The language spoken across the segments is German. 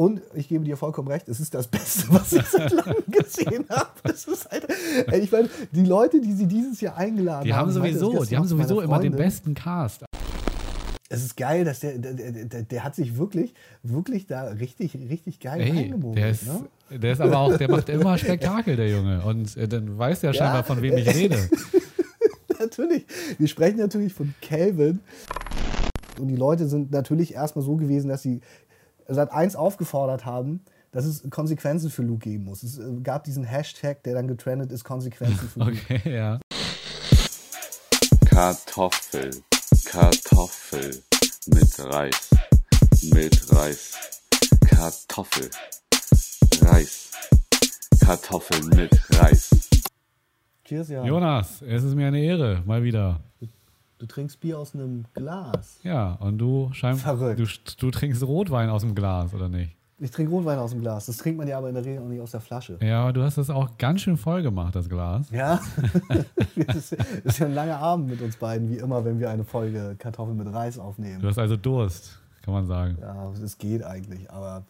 Und ich gebe dir vollkommen recht, es ist das Beste, was ich seit langem gesehen habe. Halt, ey, ich meine, die Leute, die sie dieses Jahr eingeladen Die haben haben. sowieso, die haben sowieso immer den besten Cast. Es ist geil, dass der, der, der, der, hat sich wirklich, wirklich da richtig, richtig geil Ey, eingemogelt. der ist, ne? der ist aber auch, der macht immer Spektakel, der Junge. Und äh, dann weiß der scheinbar, von wem ich rede. natürlich. Wir sprechen natürlich von Calvin. Und die Leute sind natürlich erstmal so gewesen, dass sie seit eins aufgefordert haben, dass es Konsequenzen für Luke geben muss. Es äh, gab diesen Hashtag, der dann getrennt ist, Konsequenzen für Luke. Okay, ja. Kartoffel, Kartoffel mit Reis, mit Reis, Kartoffel, Reis, Kartoffel mit Reis. Cheers, ja. Jonas, es ist mir eine Ehre, mal wieder. Du trinkst Bier aus einem Glas. Ja, und du scheinbar, Verrückt. du, du trinkst Rotwein aus dem Glas, oder nicht? Ich trinke Rotwein aus dem Glas. Das trinkt man ja aber in der Regel auch nicht aus der Flasche. Ja, aber du hast das auch ganz schön voll gemacht, das Glas. Ja, das ist, ist ja ein langer Abend mit uns beiden, wie immer, wenn wir eine Folge Kartoffeln mit Reis aufnehmen. Du hast also Durst, kann man sagen. Ja, es geht eigentlich, aber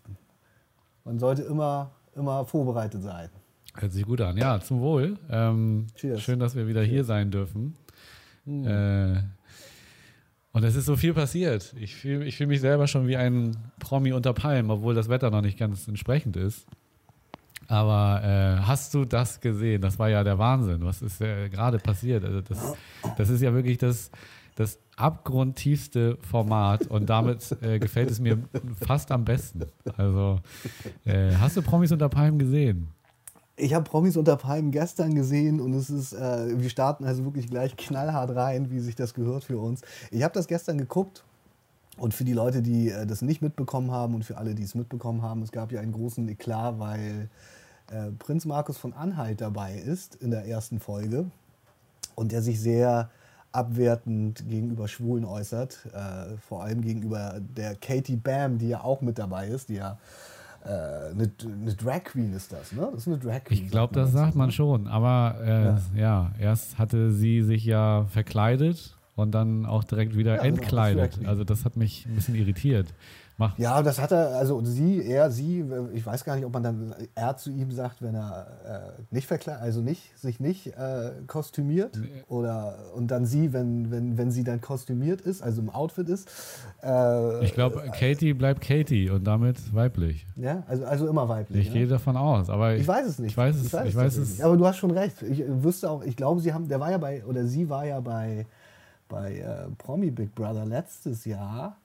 man sollte immer, immer vorbereitet sein. Hört sich gut an. Ja, zum Wohl. Ähm, Cheers. schön, dass wir wieder hier sein dürfen. Äh, und es ist so viel passiert. Ich fühle ich fühl mich selber schon wie ein Promi unter Palmen, obwohl das Wetter noch nicht ganz entsprechend ist. Aber äh, hast du das gesehen? Das war ja der Wahnsinn. Was ist äh, gerade passiert? Also das, das ist ja wirklich das, das abgrundtiefste Format und damit äh, gefällt es mir fast am besten. Also äh, hast du Promis unter Palmen gesehen? Ich habe Promis unter Palmen gestern gesehen und es ist, äh, wir starten also wirklich gleich knallhart rein, wie sich das gehört für uns. Ich habe das gestern geguckt und für die Leute, die äh, das nicht mitbekommen haben und für alle, die es mitbekommen haben, es gab ja einen großen Eklat, weil äh, Prinz Markus von Anhalt dabei ist in der ersten Folge und der sich sehr abwertend gegenüber Schwulen äußert, äh, vor allem gegenüber der Katie Bam, die ja auch mit dabei ist, die ja äh, eine, eine Drag Queen ist das, ne? Das ist eine Drag Queen. Ich glaube, das sagt man schon. Aber äh, ja. Ja. erst hatte sie sich ja verkleidet und dann auch direkt wieder Ja, genau, entkleidet. Also das hat mich ein bisschen irritiert. Mach, Ja, das hat er, also sie, er, sie, ich weiß gar nicht, ob man dann er zu ihm sagt, wenn er äh, nicht verkleidet, also nicht, sich nicht äh, kostümiert oder und dann sie, wenn, wenn, wenn sie dann kostümiert ist, also im Outfit ist. Äh, ich glaube, Katie bleibt Katie und damit weiblich. Ja, also, also immer weiblich. Ich ne? gehe davon aus. Aber ich, Ich weiß es nicht. Ich weiß es, ich weiß tatsächlich es. nicht. Aber du hast schon recht. Ich äh, wüsste auch, ich glaube, sie haben, der war ja bei, oder sie war ja bei, bei äh, Promi Big Brother letztes Jahr.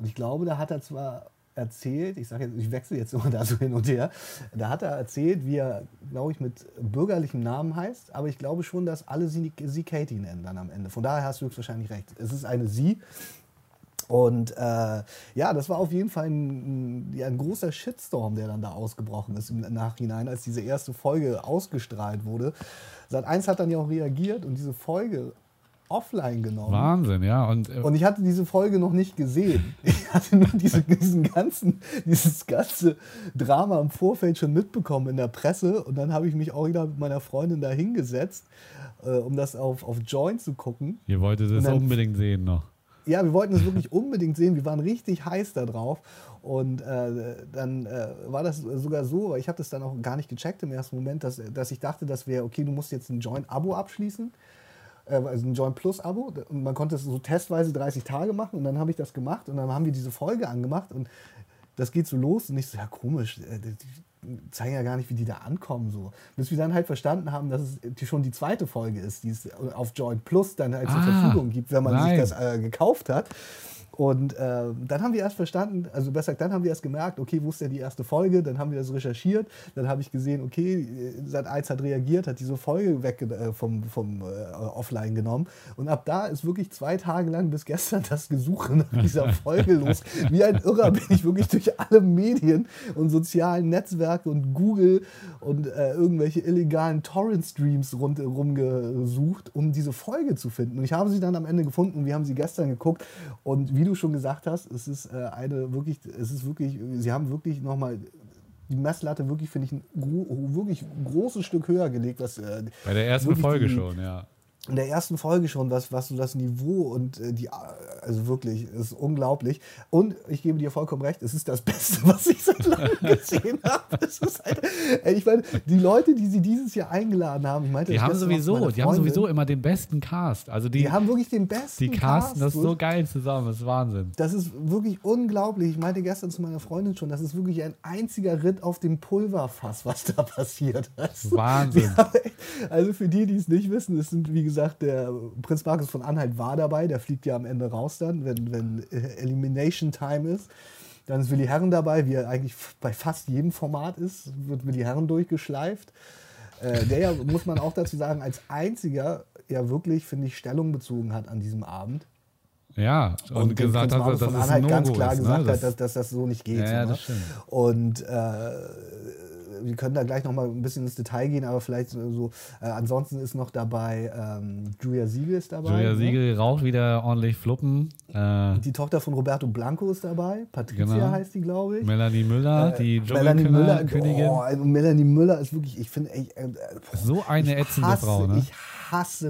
Und ich glaube, da hat er zwar erzählt, ich sage jetzt, ich wechsle jetzt immer da so hin und her, da hat er erzählt, wie er, glaube ich, mit bürgerlichem Namen heißt, aber ich glaube schon, dass alle sie, sie Katie nennen dann am Ende. Von daher hast du höchstwahrscheinlich recht. Es ist eine sie. Und äh, ja, das war auf jeden Fall ein, ja, ein großer Shitstorm, der dann da ausgebrochen ist im Nachhinein, als diese erste Folge ausgestrahlt wurde. Sat 1 hat dann ja auch reagiert und diese Folge offline genommen. Wahnsinn, ja. Und, äh, Und ich hatte diese Folge noch nicht gesehen. Ich hatte nur diese, diesen ganzen, dieses ganze Drama im Vorfeld schon mitbekommen in der Presse. Und dann habe ich mich auch wieder mit meiner Freundin da hingesetzt, äh, um das auf, auf Join zu gucken. ihr wolltet es unbedingt sehen noch. Ja, wir wollten es wirklich unbedingt sehen. Wir waren richtig heiß da drauf. Und äh, dann äh, war das sogar so, weil ich habe das dann auch gar nicht gecheckt im ersten Moment, dass, dass ich dachte, das wäre, okay, du musst jetzt ein Join-Abo abschließen. Äh, also ein Join Plus-Abo. Und man konnte es so testweise 30 Tage machen. Und dann habe ich das gemacht. Und dann haben wir diese Folge angemacht. Und das geht so los. Und ich so, ja, komisch. äh, Die zeigen ja gar nicht, wie die da ankommen. So. Bis wir dann halt verstanden haben, dass es schon die zweite Folge ist, die es auf Join Plus dann halt zur Ah, Verfügung gibt, wenn man nein. sich das äh, gekauft hat. Und äh, dann haben wir erst verstanden, also besser gesagt, dann haben wir erst gemerkt, okay, wo ist denn die erste Folge? Dann haben wir das recherchiert, dann habe ich gesehen, okay, seit 1 hat reagiert, hat diese Folge weg äh, vom, vom äh, Offline genommen. Und ab da ist wirklich zwei Tage lang bis gestern das Gesuche nach dieser Folge los. Wie ein Irrer bin ich wirklich durch alle Medien und sozialen Netzwerke und Google und äh, irgendwelche illegalen Torrent-Streams rundherum gesucht, um diese Folge zu finden. Und ich habe sie dann am Ende gefunden und wir haben sie gestern geguckt. Und wie du schon gesagt hast, es ist äh, eine wirklich, es ist wirklich, sie haben wirklich nochmal die Messlatte wirklich, finde ich, ein gro wirklich großes Stück höher gelegt. Was, äh, Bei der ersten Folge die, schon, ja. In der ersten Folge schon, was, was so das Niveau und äh, die, also wirklich, ist unglaublich. Und ich gebe dir vollkommen recht, es ist das Beste, was ich seit langem gesehen habe. Halt, ey, ich meine, die Leute, die sie dieses Jahr eingeladen haben, ich meinte, Die haben sowieso, meiner die haben Freundin, sowieso immer den besten Cast. Also die, die haben wirklich den besten die casten Cast, das so. geil zusammen, das ist Wahnsinn. Das ist wirklich unglaublich. Ich meinte gestern zu meiner Freundin schon, das ist wirklich ein einziger Ritt auf dem Pulverfass, was da passiert. Also, Wahnsinn. haben Also für die, die es nicht wissen, es sind, wie gesagt, der Prinz Markus von Anhalt war dabei, der fliegt ja am Ende raus dann, wenn, wenn äh, Elimination Time ist. Dann ist Willi Herren dabei, wie er eigentlich bei fast jedem Format ist, wird Willi Herren durchgeschleift. Äh, der ja, muss man auch dazu sagen, als einziger ja wirklich, finde ich, Stellung bezogen hat an diesem Abend. Ja, und, dem gesagt hat, dass ein Anhalt ganz klar ist. Ne? gesagt Das- hat, dass, dass das so nicht geht. Ja, so, ja, ne? das stimmt. Und äh, wir können da gleich noch mal ein bisschen ins Detail gehen, aber vielleicht so, so äh, ansonsten ist noch dabei ähm, Julia Siegel ist dabei. Julia ne? Siegel raucht wieder ordentlich Fluppen. Äh, Die Tochter von Roberto Blanco ist dabei. Patricia Genau. heißt die, glaube ich. Melanie Müller, die Äh, Melanie Müller, oh, also Melanie Müller ist wirklich, ich finde, äh, So eine ätzende Frau, ne? Ich hasse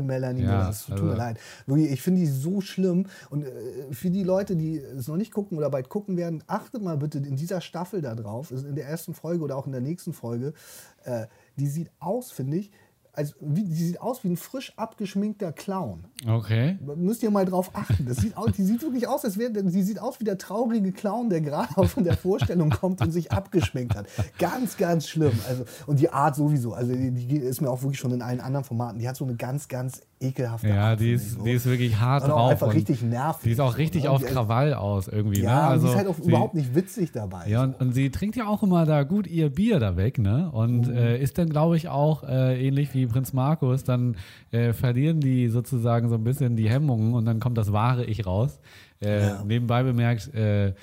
Melanie Ja, Müller. Es tut also- mir leid. Wirklich, ich finde die so schlimm. Und äh, für die Leute, die es noch nicht gucken oder bald gucken werden, achtet mal bitte in dieser Staffel da drauf, also in der ersten Folge oder auch in der nächsten Folge. Äh, die sieht aus, finde ich, als, wie, die sieht aus wie ein frisch abgeschminkter Clown. Okay. Müsst ihr mal drauf achten. Das sieht aus, die sieht wirklich aus, als wäre, sie sieht aus wie der traurige Clown, der gerade auch von der Vorstellung kommt und sich abgeschminkt hat. Ganz, ganz schlimm. Also, und die Art sowieso. Also die, die ist mir auch wirklich schon in allen anderen Formaten. Die hat so eine ganz, ganz ekelhafte Ja, Art. die ist, so. die ist wirklich hart Und auch drauf. einfach und richtig nervig. Die ist auch richtig ne? auf Und die- Krawall aus irgendwie. Ja, ne? also, die ist halt auch sie, überhaupt nicht witzig dabei. Ja, so. und, und sie trinkt ja auch immer da gut ihr Bier da weg, ne? Und Mhm. äh, ist dann, glaube ich, auch äh, ähnlich wie Prinz Markus, dann äh, verlieren die sozusagen so ein bisschen die Hemmungen und dann kommt das wahre Ich raus. Äh, Ja. Nebenbei bemerkt, äh,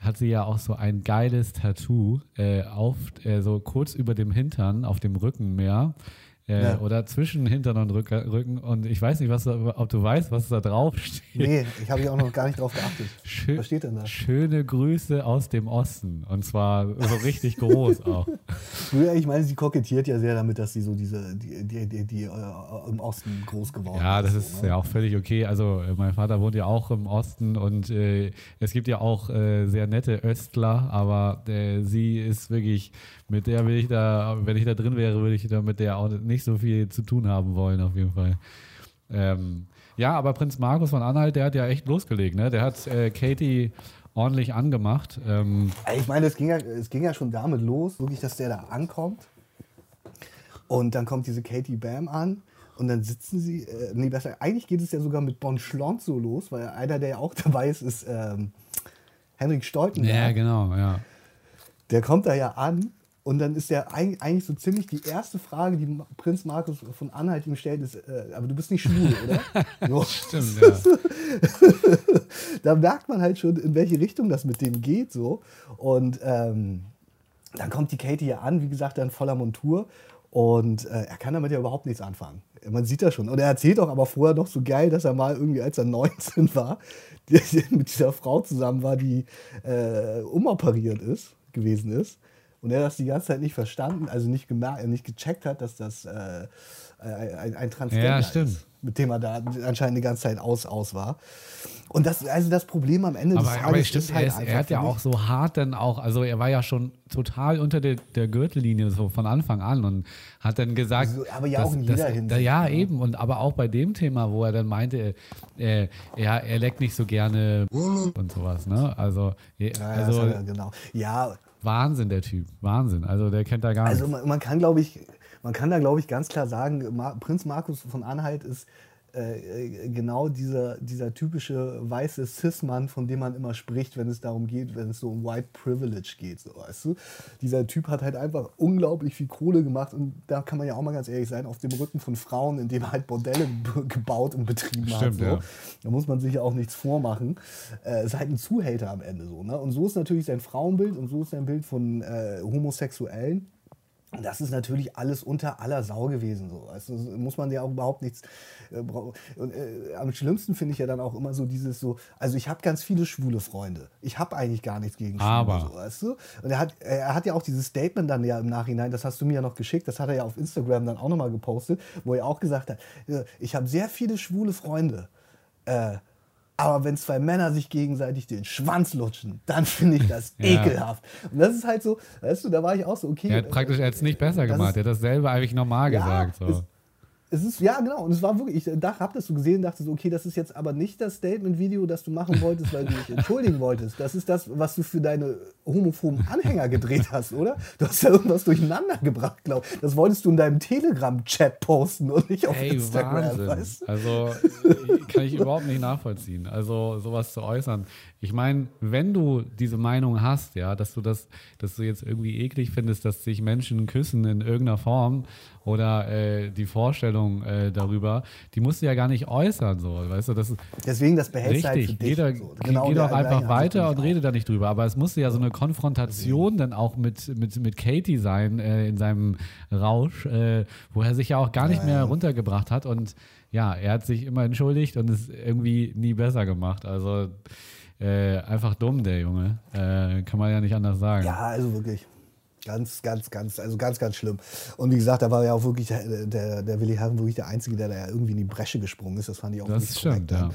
hat sie ja auch so ein geiles Tattoo äh, auf, so kurz über dem Hintern, auf dem Rücken mehr. Äh, Ja. Oder zwischen Hintern und Rück- Rücken. Und ich weiß nicht, was da, ob du weißt, was da drauf steht. Nee, ich habe ich auch noch gar nicht drauf geachtet. Schön, Was steht denn da? Schöne Grüße aus dem Osten. Und zwar so richtig groß auch. Früher, ich meine, sie kokettiert ja sehr damit, dass sie so diese, die, die, die, die äh, im Osten groß geworden Ja, das ist. ist so, ne? ja auch völlig okay. Also äh, mein Vater wohnt ja auch im Osten und äh, es gibt ja auch äh, sehr nette Östler, aber äh, sie ist wirklich, mit der will ich da, wenn ich da drin wäre, würde ich da mit der auch nicht so viel zu tun haben wollen, auf jeden Fall. Ähm, ja, aber Prinz Markus von Anhalt, der hat ja echt losgelegt, ne? Der hat äh, Katie ordentlich angemacht. Ähm, Ich meine, es ging, ja, es ging ja schon damit los, wirklich, dass der da ankommt. Und dann kommt diese Katie Bam an. Und dann sitzen sie, äh, nee, besser, eigentlich geht es ja sogar mit Bon Schlont so los, weil einer, der ja auch dabei ist, ist ähm, Henrik Stoltenberg. ja, genau, ja. Der kommt da ja an und dann ist eig- eigentlich so ziemlich die erste Frage, die Prinz Markus von Anhalt ihm stellt, ist, äh, aber du bist nicht schwul, oder? Stimmt, ja. da merkt man halt schon, in welche Richtung das mit dem geht so. Und ähm, dann kommt die Katie ja an, wie gesagt, dann voller Montur. Und äh, er kann damit ja überhaupt nichts anfangen. Man sieht das schon. Und er erzählt auch aber vorher noch so geil, dass er mal irgendwie, als er 19 war, mit dieser Frau zusammen war, die äh, umoperiert ist, gewesen ist. Und er das die ganze Zeit nicht verstanden, also nicht gemerkt, äh, nicht gecheckt hat, dass das äh, ein, ein Transgender Ja, stimmt. ist, mit dem er da anscheinend die ganze Zeit aus, aus war. Und das, also das Problem am Ende Aber, des aber Tages stimmt, ist er, halt ist, einfach er hat ja auch so hart dann auch, also er war ja schon total unter der, der Gürtellinie so von Anfang an und hat dann gesagt, Also, aber ja auch in dass- jeder dass- Hinsicht, Ja, ne? eben und aber auch bei dem Thema, wo er dann meinte, äh, ja, er leckt nicht so gerne und sowas, ne? Also, Ja, ja, also er, genau. Ja, Wahnsinn der Typ, Wahnsinn. Also der kennt da gar also nichts. man, man kann, glaube ich, man kann da, glaube ich, ganz klar sagen, Ma Prinz Markus von Anhalt ist äh, genau dieser, dieser typische weiße Cis-Mann, von dem man immer spricht, wenn es darum geht, wenn es so um White Privilege geht, so, weißt du? Dieser Typ hat halt einfach unglaublich viel Kohle gemacht und da kann man ja auch mal ganz ehrlich sein, auf dem Rücken von Frauen, indem er halt Bordelle gebaut und betrieben hat. Stimmt, So. ja. Da muss man sich ja auch nichts vormachen. Äh, ist halt ein Zuhälter am Ende so. Ne? Und so ist natürlich sein Frauenbild und so ist sein Bild von äh, Homosexuellen. Das ist natürlich alles unter aller Sau gewesen. So. Also muss man ja auch überhaupt nichts. Äh, und, äh, am schlimmsten finde ich ja dann auch immer so dieses so, also ich habe ganz viele schwule Freunde. Ich habe eigentlich gar nichts gegen Schwule. Aber. So, weißt du? Und er hat, er hat ja auch dieses Statement dann ja im Nachhinein, das hast du mir ja noch geschickt, das hat er ja auf Instagram dann auch nochmal gepostet, wo er auch gesagt hat, äh, ich habe sehr viele schwule Freunde. Äh, aber wenn zwei Männer sich gegenseitig den Schwanz lutschen, dann finde ich das Ja. ekelhaft. Und das ist halt so, weißt du, da war ich auch so, okay. Er hat praktisch jetzt nicht besser das gemacht. ist- Er hat dasselbe eigentlich normal Ja, gesagt. So. es- Es ist, ja, genau. Und es war wirklich, ich habe das so gesehen und dachte so, okay, das ist jetzt aber nicht das Statement-Video, das du machen wolltest, weil du dich entschuldigen wolltest. Das ist das, was du für deine homophoben Anhänger gedreht hast, oder? Du hast ja irgendwas durcheinander gebracht, glaube ich. Das wolltest du in deinem Telegram-Chat posten und nicht auf Ey, Instagram, Wahnsinn. weißt du? Also kann ich überhaupt nicht nachvollziehen. Also sowas zu äußern. Ich meine, wenn du diese Meinung hast, ja, dass du das, dass du jetzt irgendwie eklig findest, dass sich Menschen küssen in irgendeiner Form oder äh, die Vorstellung äh, darüber, die musst du ja gar nicht äußern, so, weißt du, das ist Deswegen, das behältst halt Richtig, dich. geh, da, so. Genau geh doch einfach weiter und rede da nicht drüber. Aber es musste ja so eine Konfrontation dann auch mit, mit, mit Katie sein äh, in seinem Rausch, äh, wo er sich ja auch gar nicht mehr runtergebracht hat. Und ja, er hat sich immer entschuldigt und es irgendwie nie besser gemacht. Also äh, einfach dumm, der Junge. Äh, kann man ja nicht anders sagen. Ja, also wirklich. Ganz, ganz, ganz, also ganz, ganz schlimm. Und wie gesagt, da war ja auch wirklich der, der, der Willi Herren wirklich der Einzige, der da ja irgendwie in die Bresche gesprungen ist. Das fand ich auch das nicht stimmt, korrekt.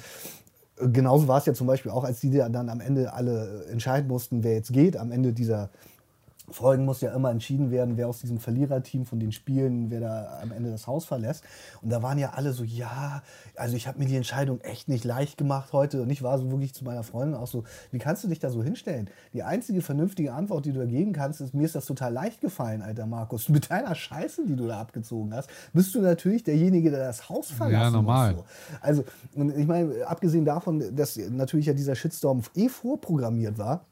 ja. Genauso war es ja zum Beispiel auch, als die da dann am Ende alle entscheiden mussten, wer jetzt geht. Am Ende dieser Folgen muss ja immer entschieden werden, wer aus diesem Verliererteam von den Spielen, wer da am Ende das Haus verlässt. Und da waren ja alle so, ja, also ich habe mir die Entscheidung echt nicht leicht gemacht heute. Und ich war so wirklich zu meiner Freundin auch so, wie kannst du dich da so hinstellen? Die einzige vernünftige Antwort, die du da geben kannst, ist, mir ist das total leicht gefallen, alter Markus. Mit deiner Scheiße, die du da abgezogen hast, bist du natürlich derjenige, der das Haus verlassen normal. muss. So. Also, und ich meine, abgesehen davon, dass natürlich ja dieser Shitstorm eh vorprogrammiert war,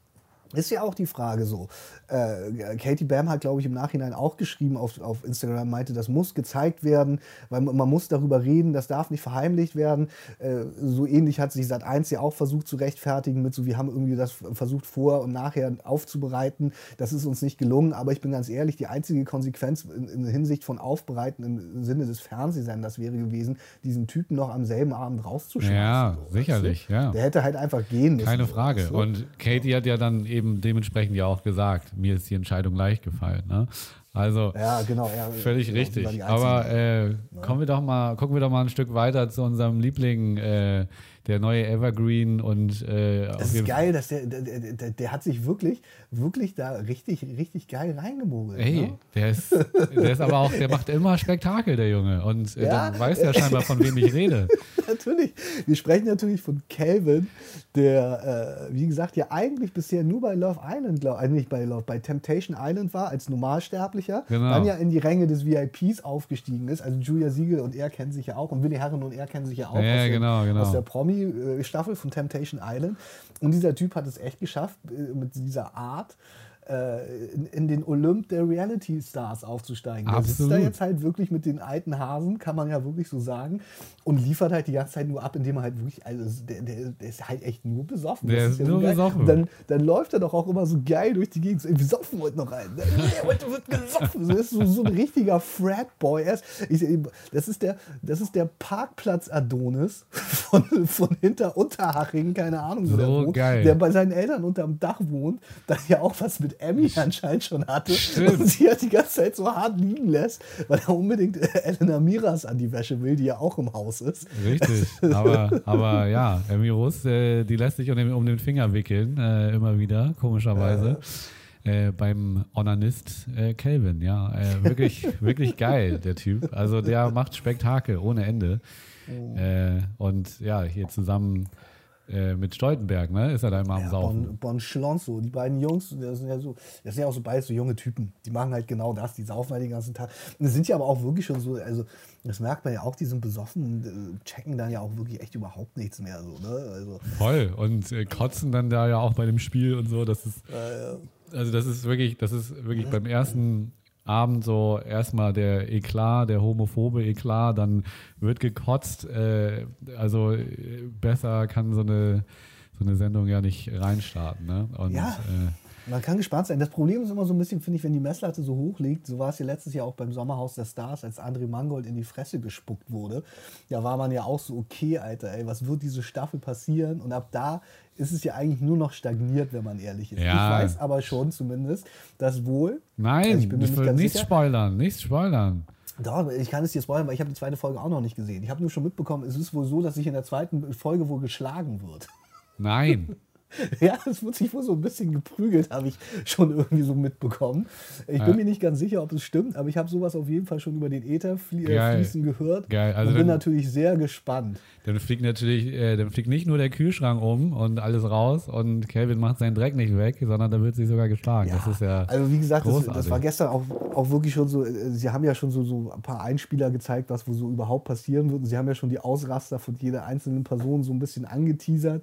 ist ja auch die Frage so. Äh, Katie Bam hat, glaube ich, im Nachhinein auch geschrieben auf, auf Instagram, meinte, das muss gezeigt werden, weil man, man muss darüber reden, das darf nicht verheimlicht werden. Äh, so ähnlich hat sich Sat1 ja auch versucht zu rechtfertigen mit so, wir haben irgendwie das versucht vor und nachher aufzubereiten. Das ist uns nicht gelungen, aber ich bin ganz ehrlich, die einzige Konsequenz in, in Hinsicht von Aufbereiten im Sinne des Fernsehsenders wäre gewesen, diesen Typen noch am selben Abend rauszuschmeißen. Ja, so, sicherlich, ja. Der hätte halt einfach gehen müssen. Keine so, Frage. du? Und Katie hat ja dann eben dementsprechend ja auch gesagt, mir ist die Entscheidung leicht gefallen. Ne? Also Ja, genau. Ja, völlig genau, richtig. Aber äh, kommen wir doch mal, gucken wir doch mal ein Stück weiter zu unserem Liebling, äh, der neue Evergreen und äh, Das ist geil, dass der, der, der, der, hat sich wirklich, wirklich da richtig, richtig geil reingemogelt. Ey, Ne? der ist, der ist aber auch, der macht immer Spektakel, der Junge. Und äh, Ja. dann weiß ja scheinbar, von wem ich rede. natürlich. Wir sprechen natürlich von Calvin, der, äh, wie gesagt, ja eigentlich bisher nur bei Love Island, glaub, äh, nicht bei Love, bei Temptation Island war, als Normalsterblicher. Genau. Dann ja in die Ränge des VIPs aufgestiegen ist. Also Julia Siegel und er kennen sich ja auch und Willi Herren und er kennen sich ja auch Ja, aus, der- genau, genau. aus der Promi-Staffel von Temptation Island. Und dieser Typ hat es echt geschafft, äh, mit dieser Art äh, in, in den Olymp der Reality-Stars aufzusteigen. Der sitzt da Absolut. jetzt halt wirklich mit den alten Hasen, kann man ja wirklich so sagen, und liefert halt die ganze Zeit nur ab, indem er halt wirklich, also der, der, der ist halt echt nur besoffen. Der Das ist ja nur geil. besoffen. Dann, dann läuft er doch auch immer so geil durch die Gegend. So, wir saufen heute noch rein. heute wird gesoffen. So, das ist so, so ein richtiger Frat-Boy. Ist- das, ist der, das ist der Parkplatz-Adonis von, von hinter Unterhaching, keine Ahnung, wo der So wohnt, geil. der bei seinen Eltern unterm Dach wohnt, der ja auch was mit Emmy anscheinend schon hatte Stimmt. und sie halt die ganze Zeit so hart liegen lässt, weil er unbedingt äh, Elena Miras an die Wäsche will, die ja auch im Haus ist. Richtig. Aber, aber ja, Emmy Rus, äh, die lässt sich um den, um den Finger wickeln, äh, immer wieder, komischerweise. Äh, beim Onanist äh, Calvin, ja. Äh, wirklich, wirklich geil, der Typ. Also der macht Spektakel ohne Ende. Äh, und ja, hier zusammen äh, mit Stoltenberg, ne, ist er da immer am Ja, Saufen. Bon, bon Schlonzo, die beiden Jungs, das sind ja so, das sind ja auch so beides so junge Typen. Die machen halt genau das, die saufen halt den ganzen Tag. Und das sind ja aber auch wirklich schon so, also das merkt man ja auch, die sind besoffen und äh, checken dann ja auch wirklich echt überhaupt nichts mehr. So, ne? Also, Voll. Und äh, kotzen dann da ja auch bei dem Spiel und so. Das ist, also das ist wirklich, das ist wirklich beim ersten Abend so erstmal der Eklat, der homophobe Eklat, dann wird gekotzt. Äh, also äh, besser kann so eine, so eine Sendung ja nicht reinstarten. Ne? Und Ja. äh, Man kann gespannt sein. Das Problem ist immer so ein bisschen, finde ich, wenn die Messlatte so hoch liegt, so war es ja letztes Jahr auch beim Sommerhaus der Stars, als André Mangold in die Fresse gespuckt wurde. Da war man ja auch so, okay, Alter, ey, was wird diese Staffel passieren? Und ab da ist es ja eigentlich nur noch stagniert, wenn man ehrlich ist. Ja. Ich weiß aber schon zumindest, dass wohl. Nein, also ich bin mir ich nicht ganz nichts spoilern, nichts spoilern. Doch, ich kann es dir spoilern, weil ich habe die zweite Folge auch noch nicht gesehen. Ich habe nur schon mitbekommen, es ist wohl so, dass sich in der zweiten Folge wohl geschlagen wird. Nein. Ja, es wird sich wohl so ein bisschen geprügelt, habe ich schon irgendwie so mitbekommen. Ich bin Ja. mir nicht ganz sicher, ob es stimmt, aber ich habe sowas auf jeden Fall schon über den Äther flie äh, Geil. fließen gehört Geil, also und bin dann- natürlich sehr gespannt. Dann fliegt natürlich, äh, dann fliegt nicht nur der Kühlschrank um und alles raus und Calvin macht seinen Dreck nicht weg, sondern da wird sich sogar geschlagen. das ist ja. also wie gesagt, das, das war gestern auch, auch wirklich schon so, äh, sie haben ja schon so, so ein paar Einspieler gezeigt, was wohl so überhaupt passieren wird. Und sie haben ja schon die Ausraster von jeder einzelnen Person so ein bisschen angeteasert.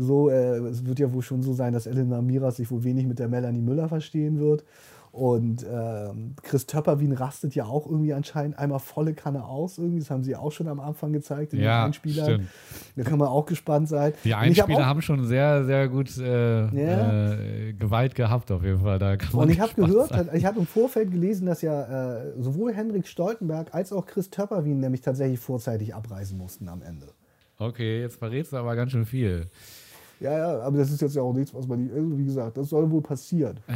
So, äh, es wird ja wohl schon so sein, dass Elena Miras sich wohl wenig mit der Melanie Müller verstehen wird. Und ähm, Chris Töpperwien rastet ja auch irgendwie anscheinend einmal volle Kanne aus. Irgendwie. Das haben sie auch schon am Anfang gezeigt in Ja, den Einspielern. stimmt. Da kann man auch gespannt sein. Die hab Einspieler auch- haben schon sehr, sehr gut äh, Ja. äh, Gewalt gehabt, auf jeden Fall. Da Und ich habe gehört, sein. ich habe im Vorfeld gelesen, dass ja äh, sowohl Henrik Stoltenberg als auch Chris Töpperwien nämlich tatsächlich vorzeitig abreisen mussten am Ende. Okay, jetzt verrätst du aber ganz schön viel. Ja, ja, aber das ist jetzt ja auch nichts, was man nicht, also wie gesagt, das soll wohl passieren. Ja,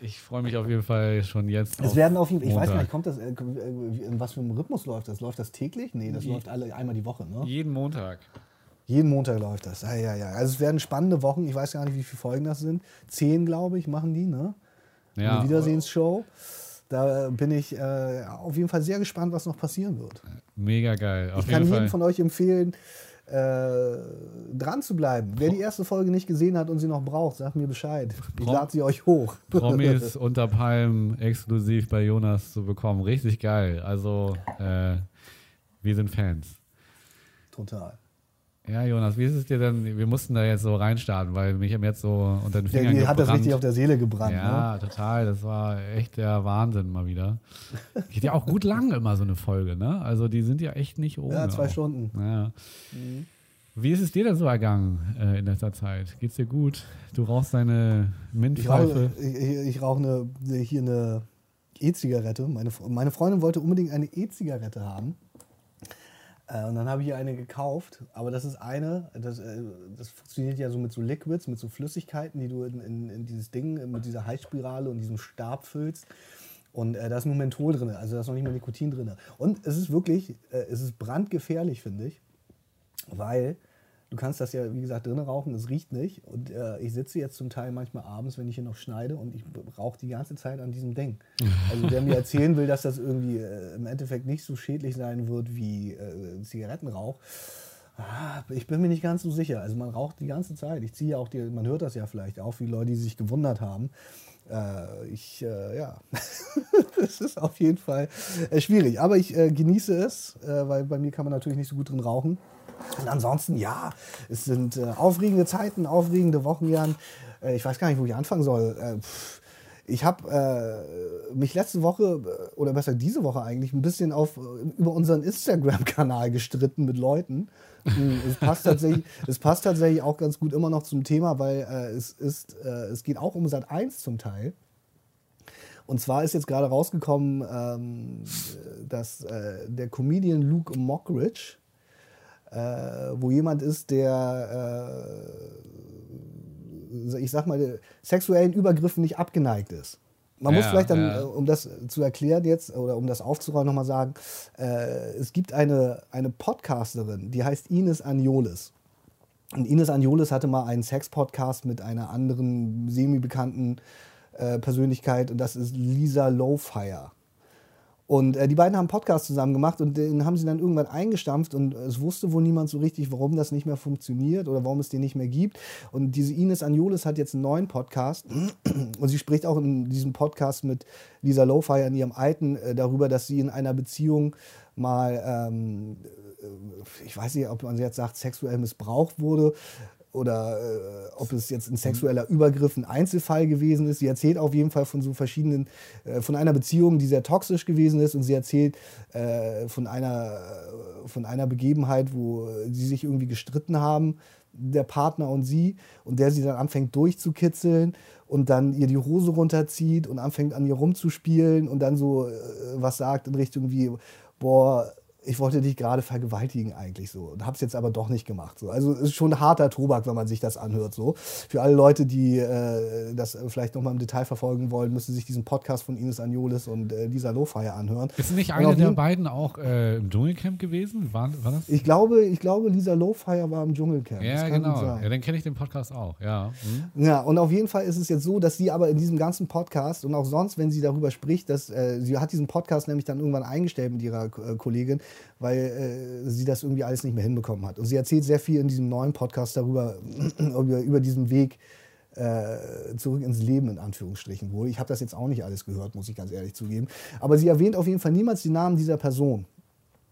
ich freue mich auf jeden Fall schon jetzt. Es auf werden auf jeden Fall, ich weiß gar nicht, kommt das, äh, äh, in was für einem Rhythmus läuft das? Läuft das täglich? Nee, das läuft alle einmal die Woche, ne? Jeden Montag. Jeden Montag läuft das. Ja, ja, ja. Also es werden spannende Wochen. Ich weiß gar nicht, wie viele Folgen das sind. Zehn, glaube ich, machen die, ne? Ja, Eine Wiedersehensshow. Da bin ich äh, auf jeden Fall sehr gespannt, was noch passieren wird. mega geil. Auf Ich kann jedem Fall. von euch empfehlen, äh, dran zu bleiben. Wer die erste Folge nicht gesehen hat und sie noch braucht, sagt mir Bescheid. Ich Prom- lade sie euch hoch. Promis unter Palmen exklusiv bei Jonas zu bekommen. Richtig geil. Also, äh, wir sind Fans. Total. Ja, Jonas, wie ist es dir denn? Wir mussten da jetzt so reinstarten, weil mich haben jetzt so unter den Der, Fingern die hat das gebrannt. richtig auf der Seele gebrannt. Ja, Ne? total. Das war echt der Wahnsinn mal wieder. Geht ja auch gut lang immer so eine Folge, ne? Also die sind ja echt nicht ohne. Ja, zwei auch. Stunden. Ja. Wie ist es dir denn so ergangen äh, in letzter Zeit? Geht's dir gut? Du rauchst deine Ich rauche, Mintpfeife. ich, ich, ich rauche eine, hier eine E-Zigarette. Meine, meine Freundin wollte unbedingt eine E-Zigarette haben. Äh, und dann habe ich ihr eine gekauft. Aber das ist eine, das, äh, das funktioniert ja so mit so Liquids, mit so Flüssigkeiten, die du in, in, in dieses Ding, mit dieser Heißspirale und diesem Stab füllst. Und äh, da ist nur Menthol drin, also da ist noch nicht mal Nikotin drin. Und es ist wirklich, äh, es ist brandgefährlich, finde ich. Weil du kannst das ja, wie gesagt, drinnen rauchen, es riecht nicht. Und äh, ich sitze jetzt zum Teil manchmal abends, wenn ich hier noch schneide und ich rauche die ganze Zeit an diesem Ding. Also wer mir erzählen will, dass das irgendwie äh, im Endeffekt nicht so schädlich sein wird wie äh, Zigarettenrauch, ah, ich bin mir nicht ganz so sicher. Also man raucht die ganze Zeit. Ich ziehe ja auch die, man hört das ja vielleicht auch, wie Leute, die sich gewundert haben. Äh, ich, äh, ja, es ist auf jeden Fall äh, schwierig. Aber ich genieße es, weil bei mir kann man natürlich nicht so gut drin rauchen. Und ansonsten, ja, es sind äh, aufregende Zeiten, aufregende Wochen, Jan. Äh, ich weiß gar nicht, wo ich anfangen soll. Äh, ich habe äh, mich letzte Woche, äh, oder besser diese Woche eigentlich, ein bisschen auf, äh, über unseren Instagram-Kanal gestritten mit Leuten. Hm, es, passt tatsächlich, es passt tatsächlich auch ganz gut immer noch zum Thema, weil es, ist, es geht auch um Sat 1 zum Teil. Und zwar ist jetzt gerade rausgekommen, ähm, dass äh, der Comedian Luke Mockridge, wo jemand ist, der, äh, ich sag mal, sexuellen Übergriffen nicht abgeneigt ist. Man muss Ja, vielleicht dann, ja. äh, um das zu erklären jetzt oder um das aufzurollen, nochmal sagen, äh, es gibt eine, eine Podcasterin, die heißt Ines Anjolis. Und Ines Anjolis hatte mal einen Sex-Podcast mit einer anderen semi-bekannten äh, Persönlichkeit und das ist Lisa Lowfire. Und äh, die beiden haben einen Podcast zusammen gemacht und den haben sie dann irgendwann eingestampft und es wusste wohl niemand so richtig, warum das nicht mehr funktioniert oder warum es den nicht mehr gibt. Und diese Ines Anjolis hat jetzt einen neuen Podcast und sie spricht auch in diesem Podcast mit Lisa Lowfire in ihrem alten äh, darüber, dass sie in einer Beziehung mal, ähm, äh, ich weiß nicht, ob man jetzt sagt, sexuell missbraucht wurde oder äh, ob es jetzt ein sexueller Übergriff ein Einzelfall gewesen ist. Sie erzählt auf jeden Fall von so verschiedenen, äh, von einer Beziehung, die sehr toxisch gewesen ist und sie erzählt äh, von, einer, äh, von einer Begebenheit, wo sie sich irgendwie gestritten haben der Partner und sie und der sie dann anfängt durchzukitzeln und dann ihr die Hose runterzieht und anfängt an ihr rumzuspielen und dann so äh, was sagt in Richtung wie, boah, ich wollte dich gerade vergewaltigen eigentlich so und habe es jetzt aber doch nicht gemacht. So. Also es ist schon harter Tobak, wenn man sich das anhört. So. Für alle Leute, die äh, das vielleicht nochmal im Detail verfolgen wollen, müssen sich diesen Podcast von Ines Anjolis und äh, Lisa Lofire anhören. Ist nicht einer der beiden auch äh, im Dschungelcamp gewesen? War, war das? Ich glaube, ich glaube, Lisa Lofire war im Dschungelcamp. ja, genau. Ja, dann kenne ich den Podcast auch. Ja. Hm. Ja, und auf jeden Fall ist es jetzt so, dass sie aber in diesem ganzen Podcast und auch sonst, wenn sie darüber spricht, dass äh, sie hat diesen Podcast nämlich dann irgendwann eingestellt mit ihrer äh, Kollegin, weil äh, sie das irgendwie alles nicht mehr hinbekommen hat. Und sie erzählt sehr viel in diesem neuen Podcast darüber, über, über diesen Weg äh, zurück ins Leben, in Anführungsstrichen wohl. Ich habe das jetzt auch nicht alles gehört, muss ich ganz ehrlich zugeben. Aber sie erwähnt auf jeden Fall niemals die Namen dieser Person.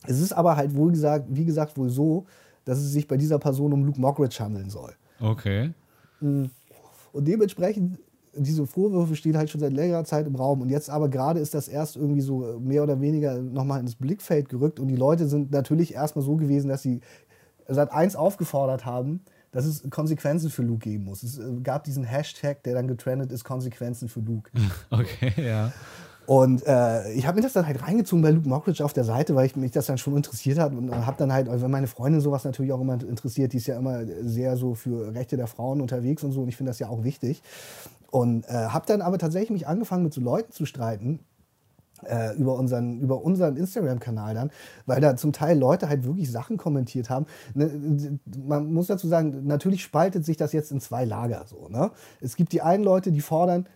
Es ist aber halt wohl gesagt, wie gesagt, wohl so, dass es sich bei dieser Person um Luke Mockridge handeln soll. Okay. Und dementsprechend, diese Vorwürfe stehen halt schon seit längerer Zeit im Raum. Und jetzt aber gerade ist das erst irgendwie so mehr oder weniger nochmal ins Blickfeld gerückt. Und die Leute sind natürlich erstmal so gewesen, dass sie seit eins aufgefordert haben, dass es Konsequenzen für Luke geben muss. Es äh, gab diesen Hashtag, der dann getrennt ist, Konsequenzen für Luke. Okay, ja. Und äh, ich habe mir das dann halt reingezogen bei Luke Mockridge auf der Seite, weil ich mich das dann schon interessiert hat und habe dann halt, weil meine Freundin sowas natürlich auch immer interessiert, die ist ja immer sehr so für Rechte der Frauen unterwegs und so und ich finde das ja auch wichtig. Und äh, habe dann aber tatsächlich mich angefangen mit so Leuten zu streiten, äh, über unseren, über unseren Instagram-Kanal dann, weil da zum Teil Leute halt wirklich Sachen kommentiert haben. Ne, man muss dazu sagen, natürlich spaltet sich das jetzt in zwei Lager. So, ne? Es gibt die einen Leute, die fordern,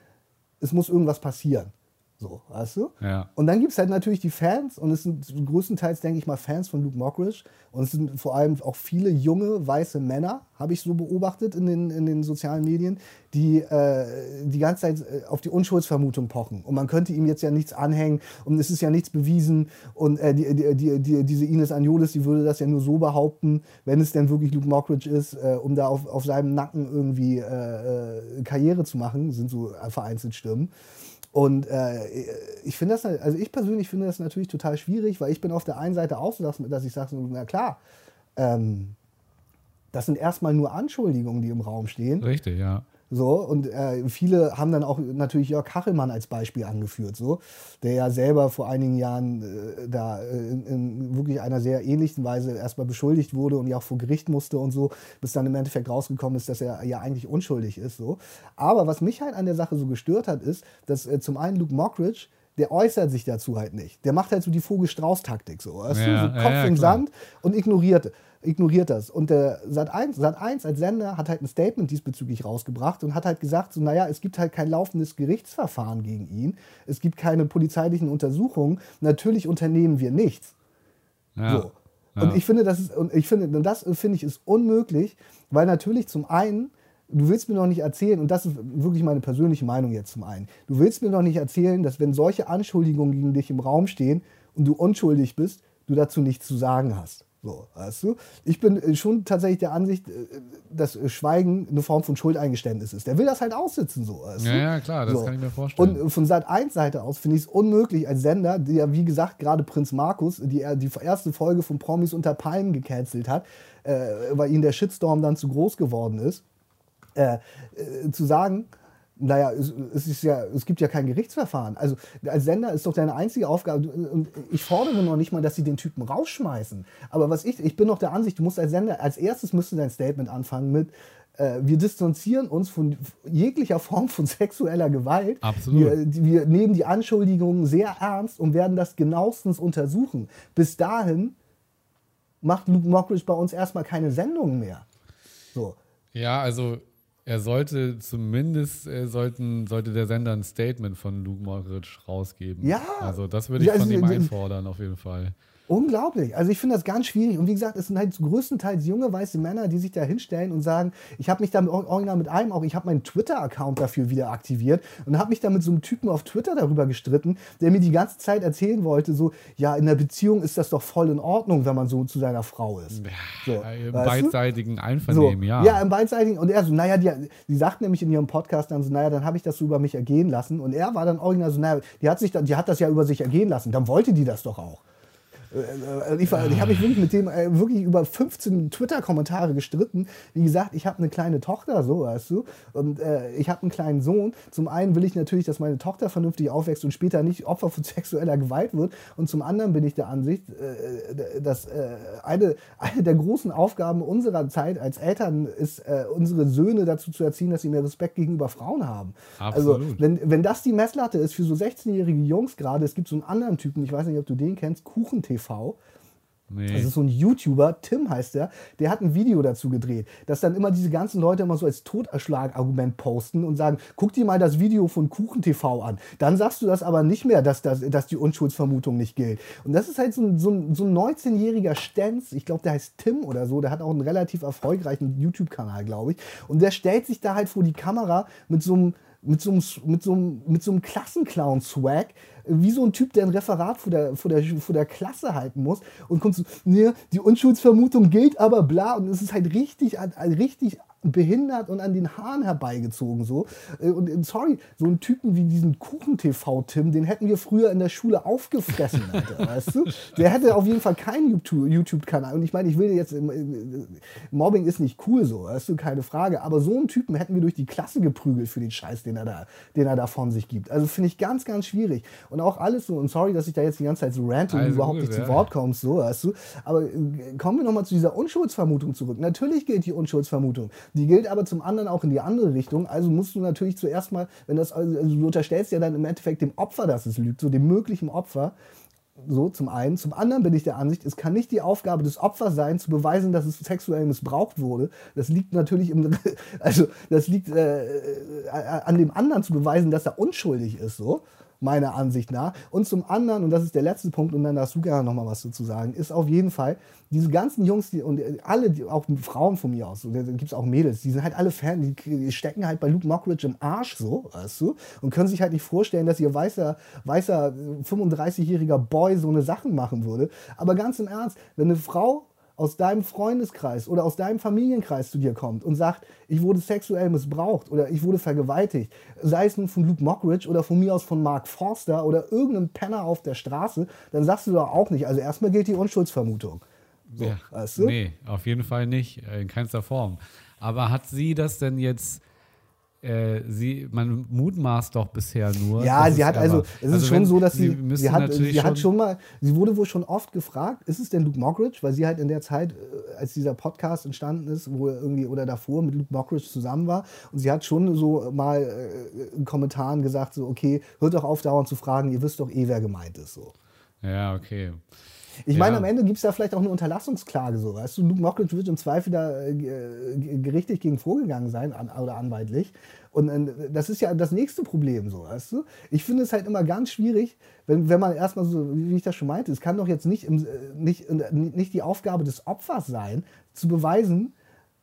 es muss irgendwas passieren. So, weißt du? Ja. Und dann gibt es halt natürlich die Fans, und es sind größtenteils, denke ich mal, Fans von Luke Mockridge. Und es sind vor allem auch viele junge, weiße Männer, habe ich so beobachtet in den, in den sozialen Medien, die äh, die ganze Zeit äh, auf die Unschuldsvermutung pochen. Und man könnte ihm jetzt ja nichts anhängen und es ist ja nichts bewiesen. Und äh, die, die, die, die, diese Ines Anjolis, die würde das ja nur so behaupten, wenn es denn wirklich Luke Mockridge ist, äh, um da auf, auf seinem Nacken irgendwie äh, äh, Karriere zu machen, sind so vereinzelt Stimmen. Und äh, ich finde das, also ich persönlich finde das natürlich total schwierig, weil ich bin auf der einen Seite auch so, dass, ich sage, na klar, ähm, das sind erstmal nur Anschuldigungen, die im Raum stehen. Richtig, ja. So, und äh, viele haben dann auch natürlich Jörg Kachelmann als Beispiel angeführt, so, der ja selber vor einigen Jahren äh, da äh, in, in wirklich einer sehr ähnlichen Weise erstmal beschuldigt wurde und ja auch vor Gericht musste und so, bis dann im Endeffekt rausgekommen ist, dass er ja eigentlich unschuldig ist. So. Aber was mich halt an der Sache so gestört hat, ist, dass äh, zum einen Luke Mockridge, der äußert sich dazu halt nicht. Der macht halt so die Vogel-Strauß-Taktik, so, weißt du? Ja, so ja, Kopf ja, im klar. Sand und ignoriert, ignoriert das. Und der Sat1, Sat1 als Sender hat halt ein Statement diesbezüglich rausgebracht und hat halt gesagt, so, naja, es gibt halt kein laufendes Gerichtsverfahren gegen ihn, es gibt keine polizeilichen Untersuchungen, natürlich unternehmen wir nichts. ja. So. Und Ja. ich finde, das ist, und ich finde, und das finde ich ist unmöglich, weil natürlich zum einen, du willst mir noch nicht erzählen, und das ist wirklich meine persönliche Meinung jetzt zum einen, du willst mir noch nicht erzählen, dass wenn solche Anschuldigungen gegen dich im Raum stehen und du unschuldig bist, du dazu nichts zu sagen hast. So, weißt du? Ich bin äh, schon tatsächlich der Ansicht, äh, dass äh, Schweigen eine Form von Schuldeingeständnis ist. Der will das halt aussitzen, so. Weißt Ja, du? ja, klar, das kann ich mir vorstellen. Und von Sat 1 Seite aus finde ich es unmöglich als Sender, der wie gesagt gerade Prinz Markus, die er die erste Folge von Promis unter Palmen gecancelt hat, äh, weil ihnen der Shitstorm dann zu groß geworden ist, äh, äh, zu sagen, naja, es, es, ist ja, es gibt ja kein Gerichtsverfahren. Also als Sender ist doch deine einzige Aufgabe, und ich fordere noch nicht mal, dass sie den Typen rausschmeißen. Aber was ich, ich bin noch der Ansicht, du musst als Sender, als erstes müsste dein Statement anfangen mit, äh, wir distanzieren uns von jeglicher Form von sexueller Gewalt. Absolut. Wir, wir nehmen die Anschuldigungen sehr ernst und werden das genauestens untersuchen. Bis dahin macht Luke Mockridge bei uns erstmal keine Sendungen mehr. So. Ja, also er sollte zumindest äh, sollten, sollte der Sender ein Statement von Luke Mockridge rausgeben. Ja. Also das würde ich Ja, von also, ihm einfordern, auf jeden Fall. Unglaublich. Also ich finde das ganz schwierig. Und wie gesagt, es sind halt größtenteils junge weiße Männer, die sich da hinstellen und sagen, ich habe mich da mit, original mit einem auch, ich habe meinen Twitter-Account dafür wieder aktiviert und habe mich da mit so einem Typen auf Twitter darüber gestritten, der mir die ganze Zeit erzählen wollte, so, ja, in der Beziehung ist das doch voll in Ordnung, wenn man so zu seiner Frau ist. So, Ja, Im weißt du? beidseitigen So, Einvernehmen, ja. ja, im beidseitigen. Und er so, naja, die, die sagt nämlich in ihrem Podcast dann so, naja, dann habe ich das so über mich ergehen lassen. Und er war dann original so, naja, die hat, sich, die hat das ja über sich ergehen lassen. Dann wollte die das doch auch. Äh, äh, ich, ich habe mich wirklich mit dem äh, wirklich über 15 Twitter-Kommentare gestritten. Wie gesagt, ich habe eine kleine Tochter, so weißt du, und äh, ich habe einen kleinen Sohn. Zum einen will ich natürlich, dass meine Tochter vernünftig aufwächst und später nicht Opfer von sexueller Gewalt wird. Und zum anderen bin ich der Ansicht, äh, dass eine, eine der großen Aufgaben unserer Zeit als Eltern ist, unsere Söhne dazu zu erziehen, dass sie mehr Respekt gegenüber Frauen haben. Also, Absolut. wenn, wenn das die Messlatte ist für so 16-jährige Jungs gerade, es gibt so einen anderen Typen, ich weiß nicht, ob du den kennst, Kuchen TV. Nee. Das ist so ein YouTuber, Tim heißt der, der hat ein Video dazu gedreht, dass dann immer diese ganzen Leute immer so als Toterschlag-Argument posten und sagen, guck dir mal das Video von Kuchen TV an. Dann sagst du das aber nicht mehr, dass, das, dass die Unschuldsvermutung nicht gilt. Und das ist halt so ein, so ein, so ein 19-jähriger Stenz, ich glaube, der heißt Tim oder so, der hat auch einen relativ erfolgreichen YouTube-Kanal, glaube ich. Und der stellt sich da halt vor die Kamera mit so einem mit so einem, mit so einem, mit so einem Klassenclown-Swag, wie so ein Typ, der ein Referat vor der, vor der, vor der Klasse halten muss und kommt so, ne, die Unschuldsvermutung gilt aber bla und es ist halt richtig, richtig behindert und an den Haaren herbeigezogen so. Äh, Und äh, sorry, so einen Typen wie diesen Kuchen-TV-Tim, den hätten wir früher in der Schule aufgefressen, Alter, weißt du? Der hätte auf jeden Fall keinen YouTube- YouTube-Kanal. Und ich meine, ich will jetzt, Mobbing ist nicht cool so, weißt du, keine Frage. Aber so einen Typen hätten wir durch die Klasse geprügelt für den Scheiß, den er da, den er da von sich gibt. Also finde ich ganz, ganz schwierig. Und auch alles so, und sorry, dass ich da jetzt die ganze Zeit so rante und Also überhaupt gut, nicht ja. zu Wort kommst, so, weißt du. Aber äh, kommen wir nochmal zu dieser Unschuldsvermutung zurück. Natürlich gilt die Unschuldsvermutung. Die gilt aber zum anderen auch in die andere Richtung. Also musst du natürlich zuerst mal, wenn das, also also du unterstellst ja dann im Endeffekt dem Opfer, dass es lügt, so dem möglichen Opfer. So, zum einen. Zum anderen bin ich der Ansicht, es kann nicht die Aufgabe des Opfers sein, zu beweisen, dass es sexuell missbraucht wurde. Das liegt natürlich im, also das liegt äh, äh, an dem anderen zu beweisen, dass er unschuldig ist, so meiner Ansicht nach. Und zum anderen, und das ist der letzte Punkt, und dann darfst du gerne nochmal was dazu sagen, ist auf jeden Fall, diese ganzen Jungs, die, und alle, die, auch Frauen von mir aus, da gibt es auch Mädels, die sind halt alle Fan, die, stecken halt bei Luke Mockridge im Arsch so, weißt du, und können sich halt nicht vorstellen, dass ihr weißer, weißer 35-jähriger Boy so eine Sachen machen würde. Aber ganz im Ernst, wenn eine Frau aus deinem Freundeskreis oder aus deinem Familienkreis zu dir kommt und sagt, ich wurde sexuell missbraucht oder ich wurde vergewaltigt, sei es nun von Luke Mockridge oder von mir aus von Mark Forster oder irgendeinem Penner auf der Straße, dann sagst du doch auch nicht. Also erstmal gilt die Unschuldsvermutung. So, ja. weißt du? Nee, auf jeden Fall nicht, in keinster Form. Aber hat sie das denn jetzt, äh, sie, man mutmaßt doch bisher nur. Ja, sie hat also, es ist Also schon so, dass sie, müsste sie, hat, sie hat schon mal, sie wurde wohl schon oft gefragt, ist es denn Luke Mockridge? Weil sie halt in der Zeit, äh, als dieser Podcast entstanden ist, wo er irgendwie oder davor mit Luke Mockridge zusammen war, und sie hat schon so mal äh, in Kommentaren gesagt, so, okay, hört doch auf, dauernd zu fragen, ihr wisst doch eh, wer gemeint ist. So. Ja, okay. Ich meine, Ja. am Ende gibt es da vielleicht auch eine Unterlassungsklage, so, weißt du, Luke Mockridge wird im Zweifel da äh, gerichtlich gegen vorgegangen sein an, oder anwaltlich. Und äh, das ist ja das nächste Problem, so, weißt du. Ich finde es halt immer ganz schwierig, wenn, wenn man erstmal so, wie ich das schon meinte, es kann doch jetzt nicht, im, äh, nicht, äh, nicht die Aufgabe des Opfers sein, zu beweisen,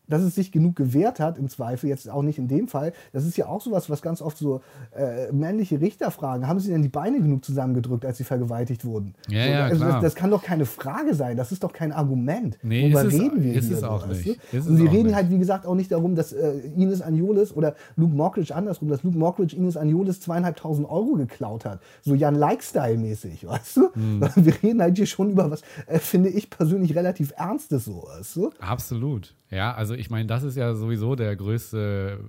dass es sich genug gewehrt hat, im Zweifel, jetzt auch nicht in dem Fall. Das ist ja auch sowas, was ganz oft so äh, männliche Richter fragen. Haben sie denn die Beine genug zusammengedrückt, als sie vergewaltigt wurden? Ja, so, ja, also. Das, das kann doch keine Frage sein. Das ist doch kein Argument. Nee, Worüber ist reden wir ist hier? es auch nicht. Ist Und auch reden nicht. halt, wie gesagt, auch nicht darum, dass äh, Ines Anjolis oder Luke Mockridge andersrum, dass Luke Mockridge Ines Anjolis zweieinhalbtausend Euro geklaut hat. So Jan Like-Style-mäßig, weißt du? Hm. Wir reden halt hier schon über was, äh, finde ich persönlich relativ Ernstes so, weißt du? Absolut. Ja, also ich meine, das ist ja sowieso der größte,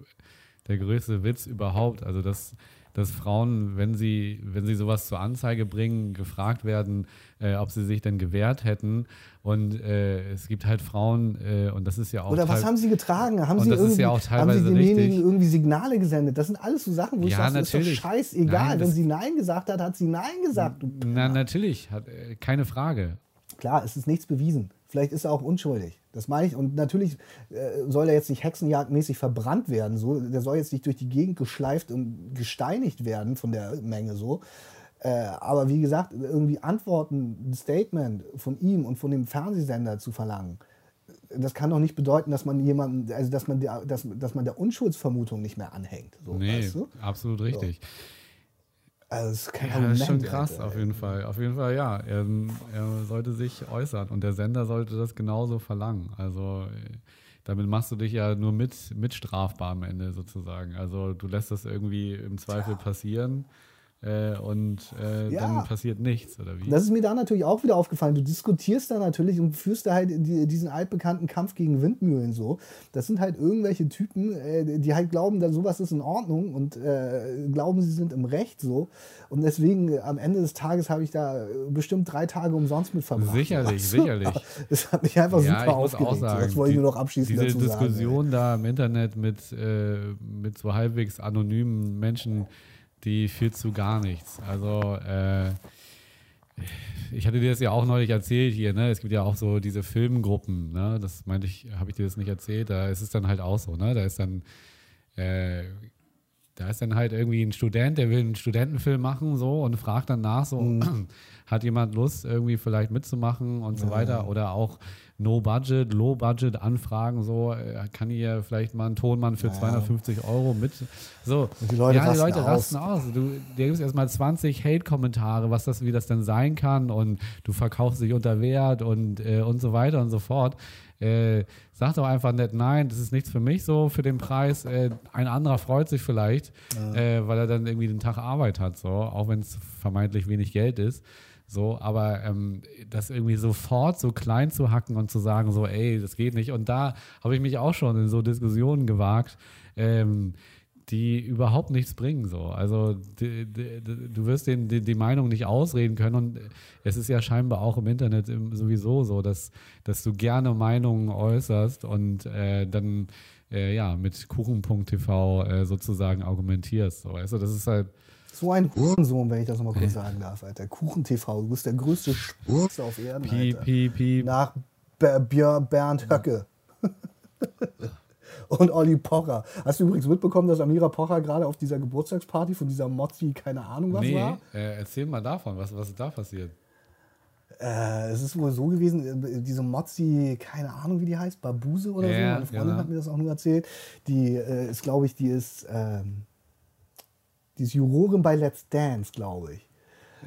der größte Witz überhaupt. Also dass, dass Frauen, wenn sie, wenn sie sowas zur Anzeige bringen, gefragt werden, äh, ob sie sich denn gewehrt hätten. Und äh, es gibt halt Frauen, äh, und das ist ja auch. Oder was haben sie getragen? Haben sie, irgendwie, ja auch haben sie richtig. irgendwie Signale gesendet? Das sind alles so Sachen, wo ich Ja, sage, ist doch scheißegal. Nein, Wenn sie Nein gesagt hat, hat sie Nein gesagt. Na, natürlich, hat, äh, keine Frage. Klar, es ist nichts bewiesen. Vielleicht ist er auch unschuldig. Das meine ich. Und natürlich äh, soll er jetzt nicht hexenjagdmäßig verbrannt werden. So. Der soll jetzt nicht durch die Gegend geschleift und gesteinigt werden von der Menge so. Äh, aber wie gesagt, irgendwie Antworten, ein Statement von ihm und von dem Fernsehsender zu verlangen, das kann doch nicht bedeuten, dass man jemanden, also dass man der, dass, dass man der Unschuldsvermutung nicht mehr anhängt. So, Nee, weißt du? absolut richtig. Also das ist kein Ja, Argument. das ist schon krass, Alter. auf jeden Fall. Auf jeden Fall, ja. Er, er sollte sich äußern und der Sender sollte das genauso verlangen. Also damit machst du dich ja nur mit, mit strafbar am Ende sozusagen. Also du lässt das irgendwie im Zweifel passieren äh, und äh, Ja. dann passiert nichts, oder wie? Das ist mir da natürlich auch wieder aufgefallen. Du diskutierst da natürlich und führst da halt die, diesen altbekannten Kampf gegen Windmühlen so. Das sind halt irgendwelche Typen, äh, die halt glauben, dass sowas ist in Ordnung und äh, glauben, sie sind im Recht so. Und deswegen äh, am Ende des Tages habe ich da äh, bestimmt drei Tage umsonst mit verbracht. Sicherlich, du? sicherlich. Das hat mich einfach ja, super aufgeregt. sagen, das wollte ich nur noch abschließend diese dazu sagen. Diskussion da im Internet mit, mit so halbwegs anonymen Menschen, die führt zu gar nichts. Also äh, ich hatte dir das ja auch neulich erzählt hier, ne? Es gibt ja auch so diese Filmgruppen, ne? Das meinte ich, habe ich dir das nicht erzählt, da ist es dann halt auch so, ne? Da ist dann äh, da ist dann halt irgendwie ein Student, der will einen Studentenfilm machen so und fragt dann nach so, hat jemand Lust irgendwie vielleicht mitzumachen und so weiter oder auch No Budget, Low Budget Anfragen so, äh, kann hier vielleicht mal ein Tonmann für 250 Euro mit so. Und die Leute ja, die rasten Leute aus. rasten aus. Du dir gibst erstmal 20 Hate-Kommentare, was das, wie das denn sein kann und du verkaufst dich unter Wert und, äh, und so weiter und so fort. Äh, sag doch einfach nicht, nein, das ist nichts für mich so für den Preis. Äh, ein anderer freut sich vielleicht, äh, weil er dann irgendwie den Tag Arbeit hat, so, auch wenn es vermeintlich wenig Geld ist. So, aber ähm, das irgendwie sofort so klein zu hacken und zu sagen, so, ey, das geht nicht. Und da habe ich mich auch schon in so Diskussionen gewagt, ähm, die überhaupt nichts bringen. So. Also die, die, du wirst den, die, die Meinung nicht ausreden können. Und es ist ja scheinbar auch im Internet sowieso so, dass, dass du gerne Meinungen äußerst und äh, dann äh, ja mit Kuchen.tv äh, sozusagen argumentierst. So. Also das ist halt So ein Hurensohn, wenn ich das nochmal kurz sagen darf, Alter. Kuchen-TV, du bist der größte Spurz auf Erden, piep, Alter. piep, piep. Nach Ber Björn Bernd Höcke. Und Olli Pocher. Hast du übrigens mitbekommen, dass Amira Pocher gerade auf dieser Geburtstagsparty von dieser Mozzi, keine Ahnung was Nee, war? äh, erzähl mal davon, was, was ist da passiert? Äh, es ist wohl so gewesen, äh, diese Mozzi, keine Ahnung wie die heißt, Babuse oder so. Ja, Meine Freundin genau. hat mir das auch nur erzählt. Die äh, ist, glaube ich, die ist, ähm, die ist Jurorin bei Let's Dance, glaube ich.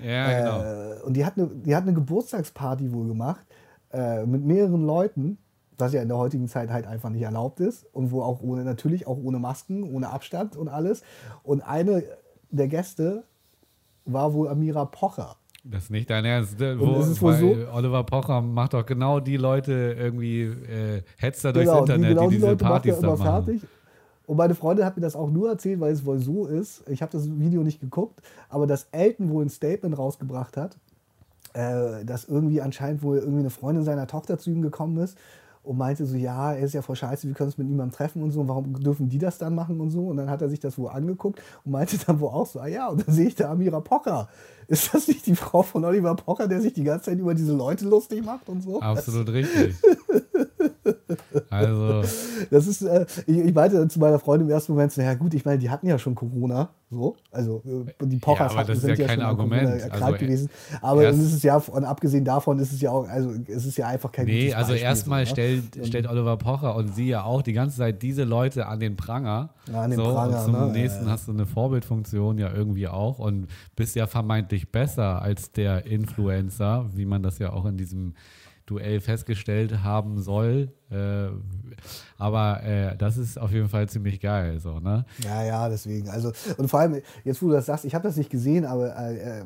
Ja, genau. Äh, und die hat, eine, die hat eine Geburtstagsparty wohl gemacht äh, mit mehreren Leuten, was ja in der heutigen Zeit halt einfach nicht erlaubt ist und wo auch ohne, natürlich auch ohne Masken, ohne Abstand und alles. Und eine der Gäste war wohl Amira Pocher. Das ist nicht dein Ernst. ne? Wo, es ist wohl weil Oliver Pocher macht doch genau die Leute irgendwie äh, hetzt er durchs Genau, Internet, genau die die diese Leute macht Partys da immer machen. fertig. Und meine Freundin hat mir das auch nur erzählt, weil es wohl so ist. Ich habe das Video nicht geguckt, aber dass Elton wohl ein Statement rausgebracht hat, äh, dass irgendwie anscheinend wohl irgendwie eine Freundin seiner Tochter zu ihm gekommen ist und meinte so, ja, er ist ja voll scheiße, wir können uns mit niemandem treffen und so, und warum dürfen die das dann machen und so? Und dann hat er sich das wohl angeguckt und meinte dann wohl auch so, ah ja, und dann sehe ich da Amira Pocher. Ist das nicht die Frau von Oliver Pocher, der sich die ganze Zeit über diese Leute lustig macht und so? Absolut richtig. Also, Das ist, äh, ich, ich meinte zu meiner Freundin im ersten Moment so, ja gut, ich meine, die hatten ja schon Corona, so, also äh, die Pochers aber hatten, das ist sind ja ja, kein schon an Corona Argument. erkrankt Also, äh, gewesen. Aber es ist ja, und abgesehen davon ist es ja auch, also es ist ja einfach kein nee, also erstmal so, ne? stellt, stellt Oliver Pocher und sie ja auch die ganze Zeit diese Leute an den Pranger. Ja, an den so, Pranger, und zum ne? nächsten Ja, ja. hast du eine Vorbildfunktion ja irgendwie auch und bist ja vermeintlich besser als der Influencer, wie man das ja auch in diesem Duell festgestellt haben soll. Äh, aber äh, das ist auf jeden Fall ziemlich geil, so, ne? Ja, ja, deswegen. Also, und vor allem, jetzt wo du das sagst, ich habe das nicht gesehen, aber äh, äh,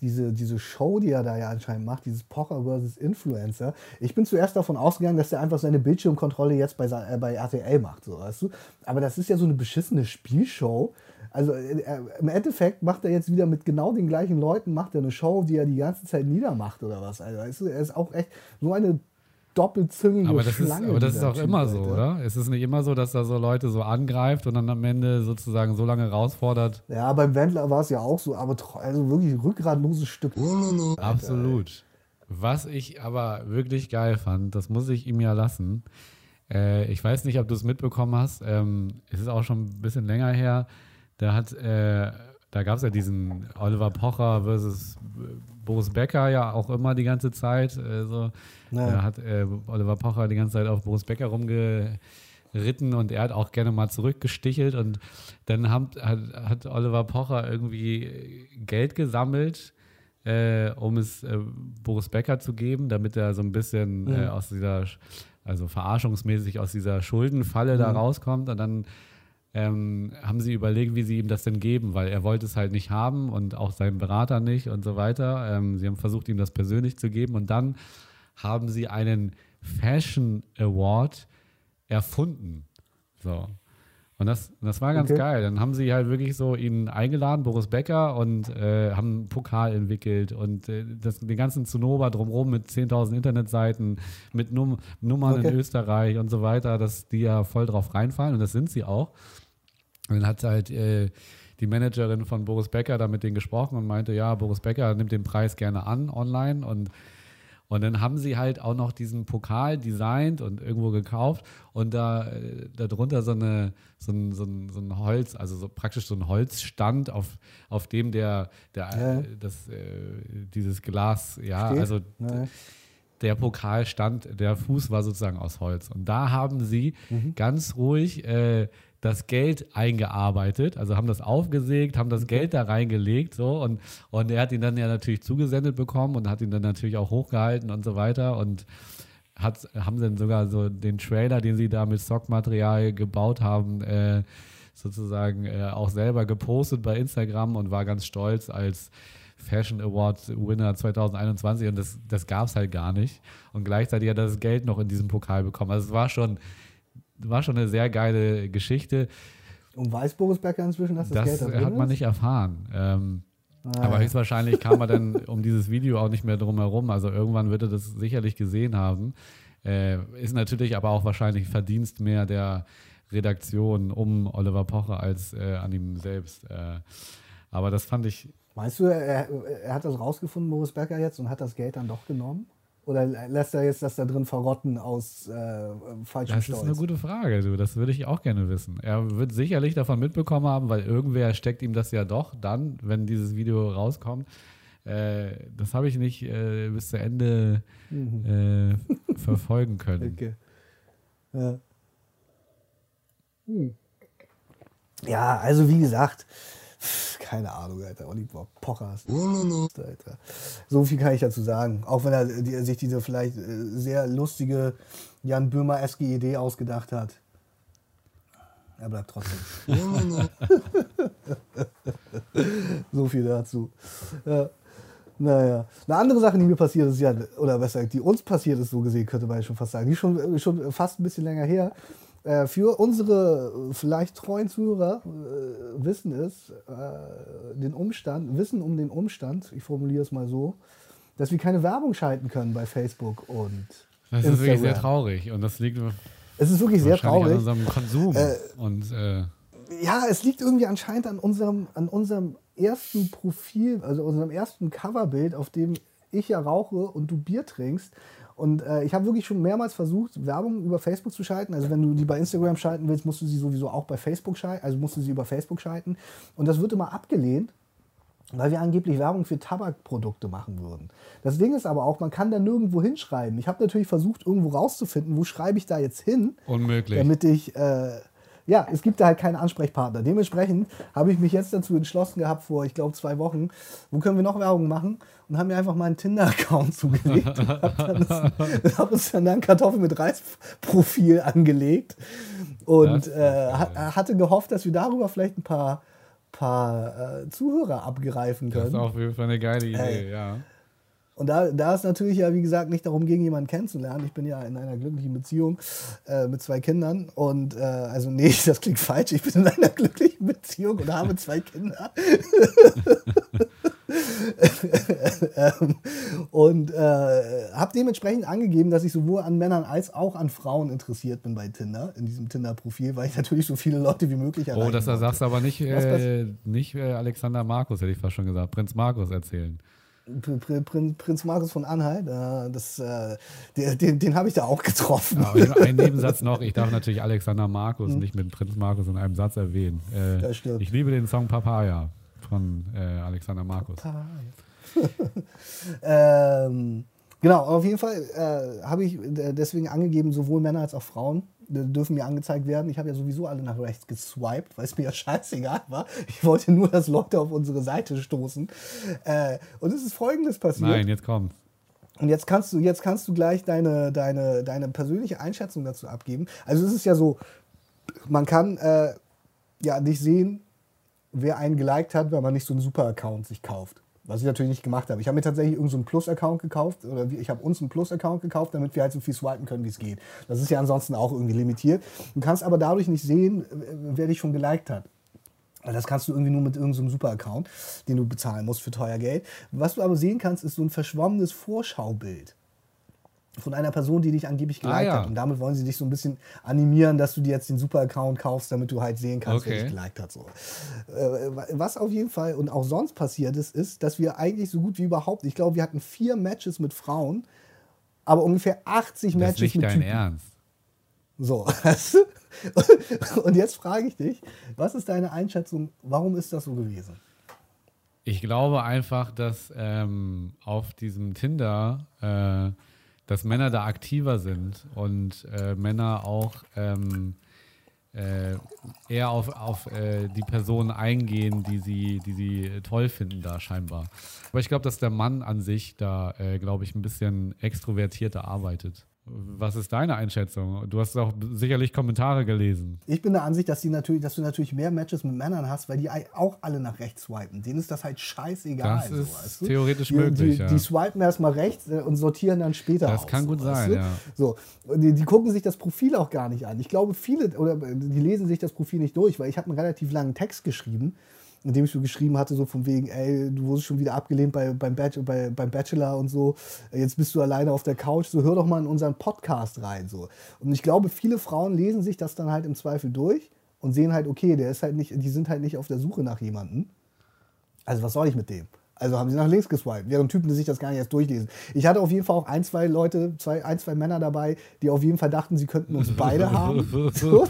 diese, diese Show, die er da ja anscheinend macht, dieses Pocher versus Influencer, ich bin zuerst davon ausgegangen, dass er einfach seine Bildschirmkontrolle jetzt bei, äh, bei RTL macht, so, weißt du? Aber das ist ja so eine beschissene Spielshow. Also äh, äh, im Endeffekt macht er jetzt wieder mit genau den gleichen Leuten, macht er eine Show, die er die ganze Zeit niedermacht oder was. Also, weißt du, er ist auch echt so eine doppelzüngige Aber das ist, Schlange. aber das ist auch Typ, immer so, Alter. oder? Es ist nicht immer so, dass da so Leute so angreift und dann am Ende sozusagen so lange herausfordert. Ja, beim Wendler war es ja auch so, aber also wirklich rückgratloses Stück. Absolut. Was ich aber wirklich geil fand, das muss ich ihm ja lassen. Äh, ich weiß nicht, ob du es mitbekommen hast. Ähm, es ist auch schon ein bisschen länger her. Da hat, äh, da gab es ja diesen Oliver Pocher versus Boris Becker ja auch immer die ganze Zeit. Äh, so. Da hat äh, Oliver Pocher die ganze Zeit auf Boris Becker rumgeritten und er hat auch gerne mal zurückgestichelt und dann hat, hat, hat Oliver Pocher irgendwie Geld gesammelt, äh, um es äh, Boris Becker zu geben, damit er so ein bisschen äh, aus dieser, also verarschungsmäßig aus dieser Schuldenfalle da rauskommt und dann ähm, haben sie überlegt, wie sie ihm das denn geben, weil er wollte es halt nicht haben und auch sein Berater nicht und so weiter. Ähm, sie haben versucht, ihm das persönlich zu geben und dann haben sie einen Fashion Award erfunden. So. Und das, das war ganz Okay. geil. Dann haben sie halt wirklich so ihn eingeladen, Boris Becker, und äh, haben einen Pokal entwickelt und äh, das, den ganzen Zinnober drumherum mit 10.000 Internetseiten, mit Num Nummern Okay. in Österreich und so weiter, dass die ja voll drauf reinfallen und das sind sie auch. Und dann hat halt äh, die Managerin von Boris Becker da mit denen gesprochen und meinte, ja, Boris Becker nimmt den Preis gerne an online und und dann haben sie halt auch noch diesen Pokal designt und irgendwo gekauft und da äh, darunter so, eine, so, ein, so, ein, so ein Holz, also so praktisch so ein Holzstand, auf, auf dem der, der Ja. das, äh, dieses Glas, ja, Steht? also Nee. der Pokal stand, der Fuß war sozusagen aus Holz. Und da haben sie ganz ruhig äh, das Geld eingearbeitet, also haben das aufgesägt, haben das Geld da reingelegt, so und, und er hat ihn dann ja natürlich zugesendet bekommen und hat ihn dann natürlich auch hochgehalten und so weiter und hat, haben dann sogar so den Trailer, den sie da mit Stockmaterial gebaut haben, äh, sozusagen äh, auch selber gepostet bei Instagram und war ganz stolz als Fashion Award Winner 2021 und das, das gab es halt gar nicht. Und gleichzeitig hat er das Geld noch in diesem Pokal bekommen. Also es war schon, war schon eine sehr geile Geschichte. Und weiß Boris Becker inzwischen, dass das, Das Geld da hat man ist? nicht erfahren. Ähm, Ah, aber höchstwahrscheinlich kam er dann um dieses Video auch nicht mehr drum herum. Also irgendwann wird er das sicherlich gesehen haben. Äh, ist natürlich aber auch wahrscheinlich Verdienst mehr der Redaktion um Oliver Pocher als äh, an ihm selbst. Äh, aber das fand ich, Meinst du, er, er hat das rausgefunden, Boris Becker jetzt, und hat das Geld dann doch genommen? Oder lässt er jetzt das da drin verrotten aus äh, falschem das Stolz? ist eine gute Frage, du. Das würde ich auch gerne wissen. Er wird sicherlich davon mitbekommen haben, weil irgendwer steckt ihm das ja doch dann, wenn dieses Video rauskommt. Äh, das habe ich nicht äh, bis zu Ende äh, verfolgen können. Okay. Ja. Hm. ja, also wie gesagt, keine Ahnung, Alter. Oliver Pocher ist. Alter. So viel kann ich dazu sagen. Auch wenn er die, sich diese vielleicht äh, sehr lustige Jan Böhmer-eske Idee ausgedacht hat. Er bleibt trotzdem. so viel dazu. Ja. Naja. Eine andere Sache, die mir passiert ist, ja, oder besser, die uns passiert ist, so gesehen, könnte man ja schon fast sagen, die ist schon, schon fast ein bisschen länger her. Äh, für unsere äh, vielleicht treuen Zuhörer äh, wissen es, äh, den Umstand, wissen um den Umstand, ich formuliere es mal so, dass wir keine Werbung schalten können bei Facebook und Das ist wirklich sehr traurig und das liegt Es ist wirklich sehr traurig. an unserem Konsum. Äh, und äh, ja, es liegt irgendwie anscheinend an unserem, an unserem ersten Profil, also unserem ersten Coverbild, auf dem ich ja rauche und du Bier trinkst. Und äh, ich habe wirklich schon mehrmals versucht, Werbung über Facebook zu schalten. Also wenn du die bei Instagram schalten willst, musst du sie sowieso auch bei Facebook schalten, also musst du sie über Facebook schalten. Und das wird immer abgelehnt, weil wir angeblich Werbung für Tabakprodukte machen würden. Das Ding ist aber auch, man kann da nirgendwo hinschreiben. Ich habe natürlich versucht, irgendwo rauszufinden, wo schreibe ich da jetzt hin, unmöglich. damit ich, äh, ja, es gibt da halt keinen Ansprechpartner. Dementsprechend habe ich mich jetzt dazu entschlossen gehabt, vor, ich glaube, zwei Wochen, wo können wir noch Werbung machen? Und haben mir einfach meinen Tinder-Account zugelegt und habe hab uns dann ein Kartoffel mit Reis-Profil angelegt und äh, hatte gehofft, dass wir darüber vielleicht ein paar, paar äh, Zuhörer abgreifen das ist können. auf jeden Fall eine geile Idee, Ey. ja. Und da, da es natürlich ja, wie gesagt, nicht darum ging, jemanden kennenzulernen. Ich bin ja in einer glücklichen Beziehung äh, mit zwei Kindern. Und äh, also, nee, das klingt falsch. Ich bin in einer glücklichen Beziehung und habe zwei Kinder. ähm, und äh, habe dementsprechend angegeben, dass ich sowohl an Männern als auch an Frauen interessiert bin bei Tinder, in diesem Tinder-Profil, weil ich natürlich so viele Leute wie möglich Oh, erreichen das sagst du aber nicht, äh, nicht äh, Alexander Markus, hätte ich fast schon gesagt. Prinz Markus erzählen. Pr- Pr- Prin- Prinz Markus von Anhalt, äh, das, äh, den, den, habe ich da auch getroffen. Ich- ein Nebensatz noch, ich darf natürlich Alexander Markus nicht mit Prinz Markus in einem Satz erwähnen. Äh. Ich liebe den Song Papaya von äh, Alexander Markus. ähm, genau, auf jeden Fall äh, habe ich deswegen angegeben, sowohl Männer als auch Frauen dürfen mir angezeigt werden. Ich habe ja sowieso alle nach rechts geswiped, weil es mir ja scheißegal war. Ich wollte nur, dass Leute auf unsere Seite stoßen. Äh, und es ist folgendes passiert. Nein, jetzt kommt. Und jetzt kannst du, jetzt kannst du gleich deine, deine, deine persönliche Einschätzung dazu abgeben. Also es ist ja so, man kann, äh, ja nicht sehen, wer einen geliked hat, weil man nicht so einen Super-Account sich kauft. Was ich natürlich nicht gemacht habe. Ich habe mir tatsächlich irgendeinen so Plus-Account gekauft oder ich habe uns einen Plus-Account gekauft, damit wir halt so viel swipen können, wie es geht. Das ist ja ansonsten auch irgendwie limitiert. Du kannst aber dadurch nicht sehen, wer dich schon geliked hat. Das kannst du irgendwie nur mit irgendeinem so Super-Account, den du bezahlen musst für teuer Geld. Was du aber sehen kannst, ist so ein verschwommenes Vorschaubild von einer Person, die dich angeblich geliked ah, ja. hat. Und damit wollen sie dich so ein bisschen animieren, dass du dir jetzt den Super-Account kaufst, damit du halt sehen kannst, okay. wer dich geliked hat. So. Äh, was auf jeden Fall und auch sonst passiert ist, ist, dass wir eigentlich so gut wie überhaupt, ich glaube, wir hatten vier Matches mit Frauen, aber ungefähr 80 das Matches nicht mit dein Typen. Ernst. So. und jetzt frage ich dich, was ist deine Einschätzung, warum ist das so gewesen? Ich glaube einfach, dass ähm, auf diesem Tinder äh, dass Männer da aktiver sind und äh, Männer auch ähm, äh, eher auf, auf äh, die Personen eingehen, die sie, die sie toll finden da scheinbar. Aber ich glaube, dass der Mann an sich da, äh, glaube ich, ein bisschen extrovertierter arbeitet. Was ist deine Einschätzung? Du hast auch sicherlich Kommentare gelesen. Ich bin der Ansicht, dass, die natürlich, dass du natürlich mehr Matches mit Männern hast, weil die auch alle nach rechts swipen. Denen ist das halt scheißegal. Das ist so, weißt du? theoretisch die, möglich. Die, ja. die swipen erstmal rechts äh, und sortieren dann später Das aus, kann gut sein, ja. So, die, die, gucken sich das Profil auch gar nicht an. Ich glaube, viele, oder die lesen sich das Profil nicht durch, weil ich habe einen relativ langen Text geschrieben in dem ich so geschrieben hatte, so von wegen, ey, du wurdest schon wieder abgelehnt bei, beim, Bachelor, bei, beim Bachelor und so, jetzt bist du alleine auf der Couch, so hör doch mal in unseren Podcast rein. So. Und ich glaube, viele Frauen lesen sich das dann halt im Zweifel durch und sehen halt, okay, der ist halt nicht, die sind halt nicht auf der Suche nach jemandem. Also was soll ich mit dem? Also haben sie nach links geswiped, während Typen, die sich das gar nicht erst durchlesen. Ich hatte auf jeden Fall auch ein, zwei Leute, zwei, ein, zwei Männer dabei, die auf jeden Fall dachten, sie könnten uns beide haben. So,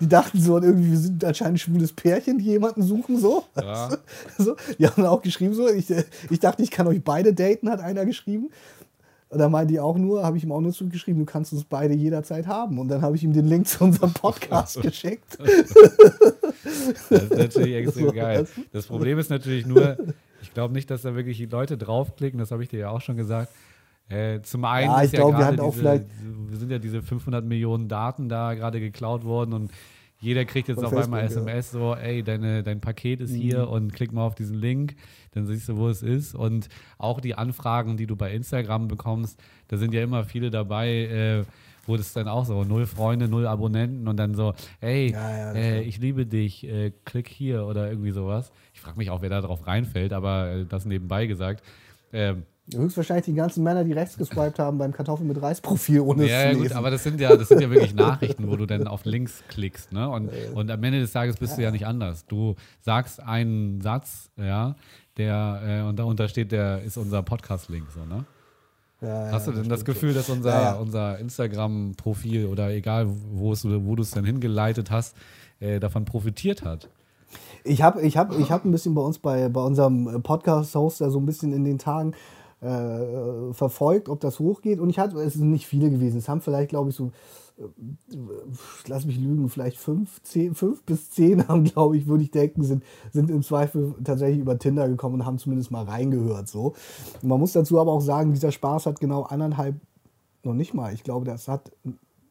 die dachten so, irgendwie, wir sind anscheinend ein schwules Pärchen, die jemanden suchen. So. Ja. so. Die haben auch geschrieben, so, ich, ich dachte, ich kann euch beide daten, hat einer geschrieben. Und dann meinte die auch nur, habe ich ihm auch nur zugeschrieben, du kannst uns beide jederzeit haben. Und dann habe ich ihm den Link zu unserem Podcast geschickt. Das ist natürlich extrem geil. Das Problem ist natürlich nur, ich glaube nicht, dass da wirklich die Leute draufklicken, das habe ich dir ja auch schon gesagt. Äh, zum einen ja, ich ja glaube, wir hatten auch diese, vielleicht. sind ja diese 500 Millionen Daten da gerade geklaut worden und jeder kriegt jetzt auf Facebook, einmal SMS ja. so, ey, deine, dein Paket ist mhm. hier und klick mal auf diesen Link, dann siehst du, wo es ist. Und auch die Anfragen, die du bei Instagram bekommst, da sind ja immer viele dabei, äh, wo das dann auch so, null Freunde, null Abonnenten und dann so, ey, ja, ja, äh, ich liebe dich, äh, klick hier oder irgendwie sowas. Ich frage mich auch, wer da drauf reinfällt, aber äh, das nebenbei gesagt. Ähm, Höchstwahrscheinlich die ganzen Männer, die rechts geswiped haben beim Kartoffeln mit Reisprofil ohne Ja, gut, aber das sind ja, das sind ja wirklich Nachrichten, wo du dann auf Links klickst, ne? Und, und am Ende des Tages bist ja. du ja nicht anders. Du sagst einen Satz, ja, der, äh, und darunter steht, der ist unser Podcast-Link, so, ne? Ja, Hast du denn das, Gefühl, dass unser, ja, unser Instagram-Profil oder egal, wo, es, wo du es dann hingeleitet hast, äh, davon profitiert hat? Ich habe ich hab, ich hab ein bisschen bei uns, bei, bei unserem Podcast-Hoster so ein bisschen in den Tagen äh, verfolgt, ob das hochgeht. Und ich hatte, es sind nicht viele gewesen. Es haben vielleicht, glaube ich, so, äh, lass mich lügen, vielleicht fünf, zehn, fünf bis zehn haben, glaube ich, würde ich denken, sind, sind im Zweifel tatsächlich über Tinder gekommen und haben zumindest mal reingehört. So. Und man muss dazu aber auch sagen, dieser Spaß hat genau anderthalb, noch nicht mal, ich glaube, das hat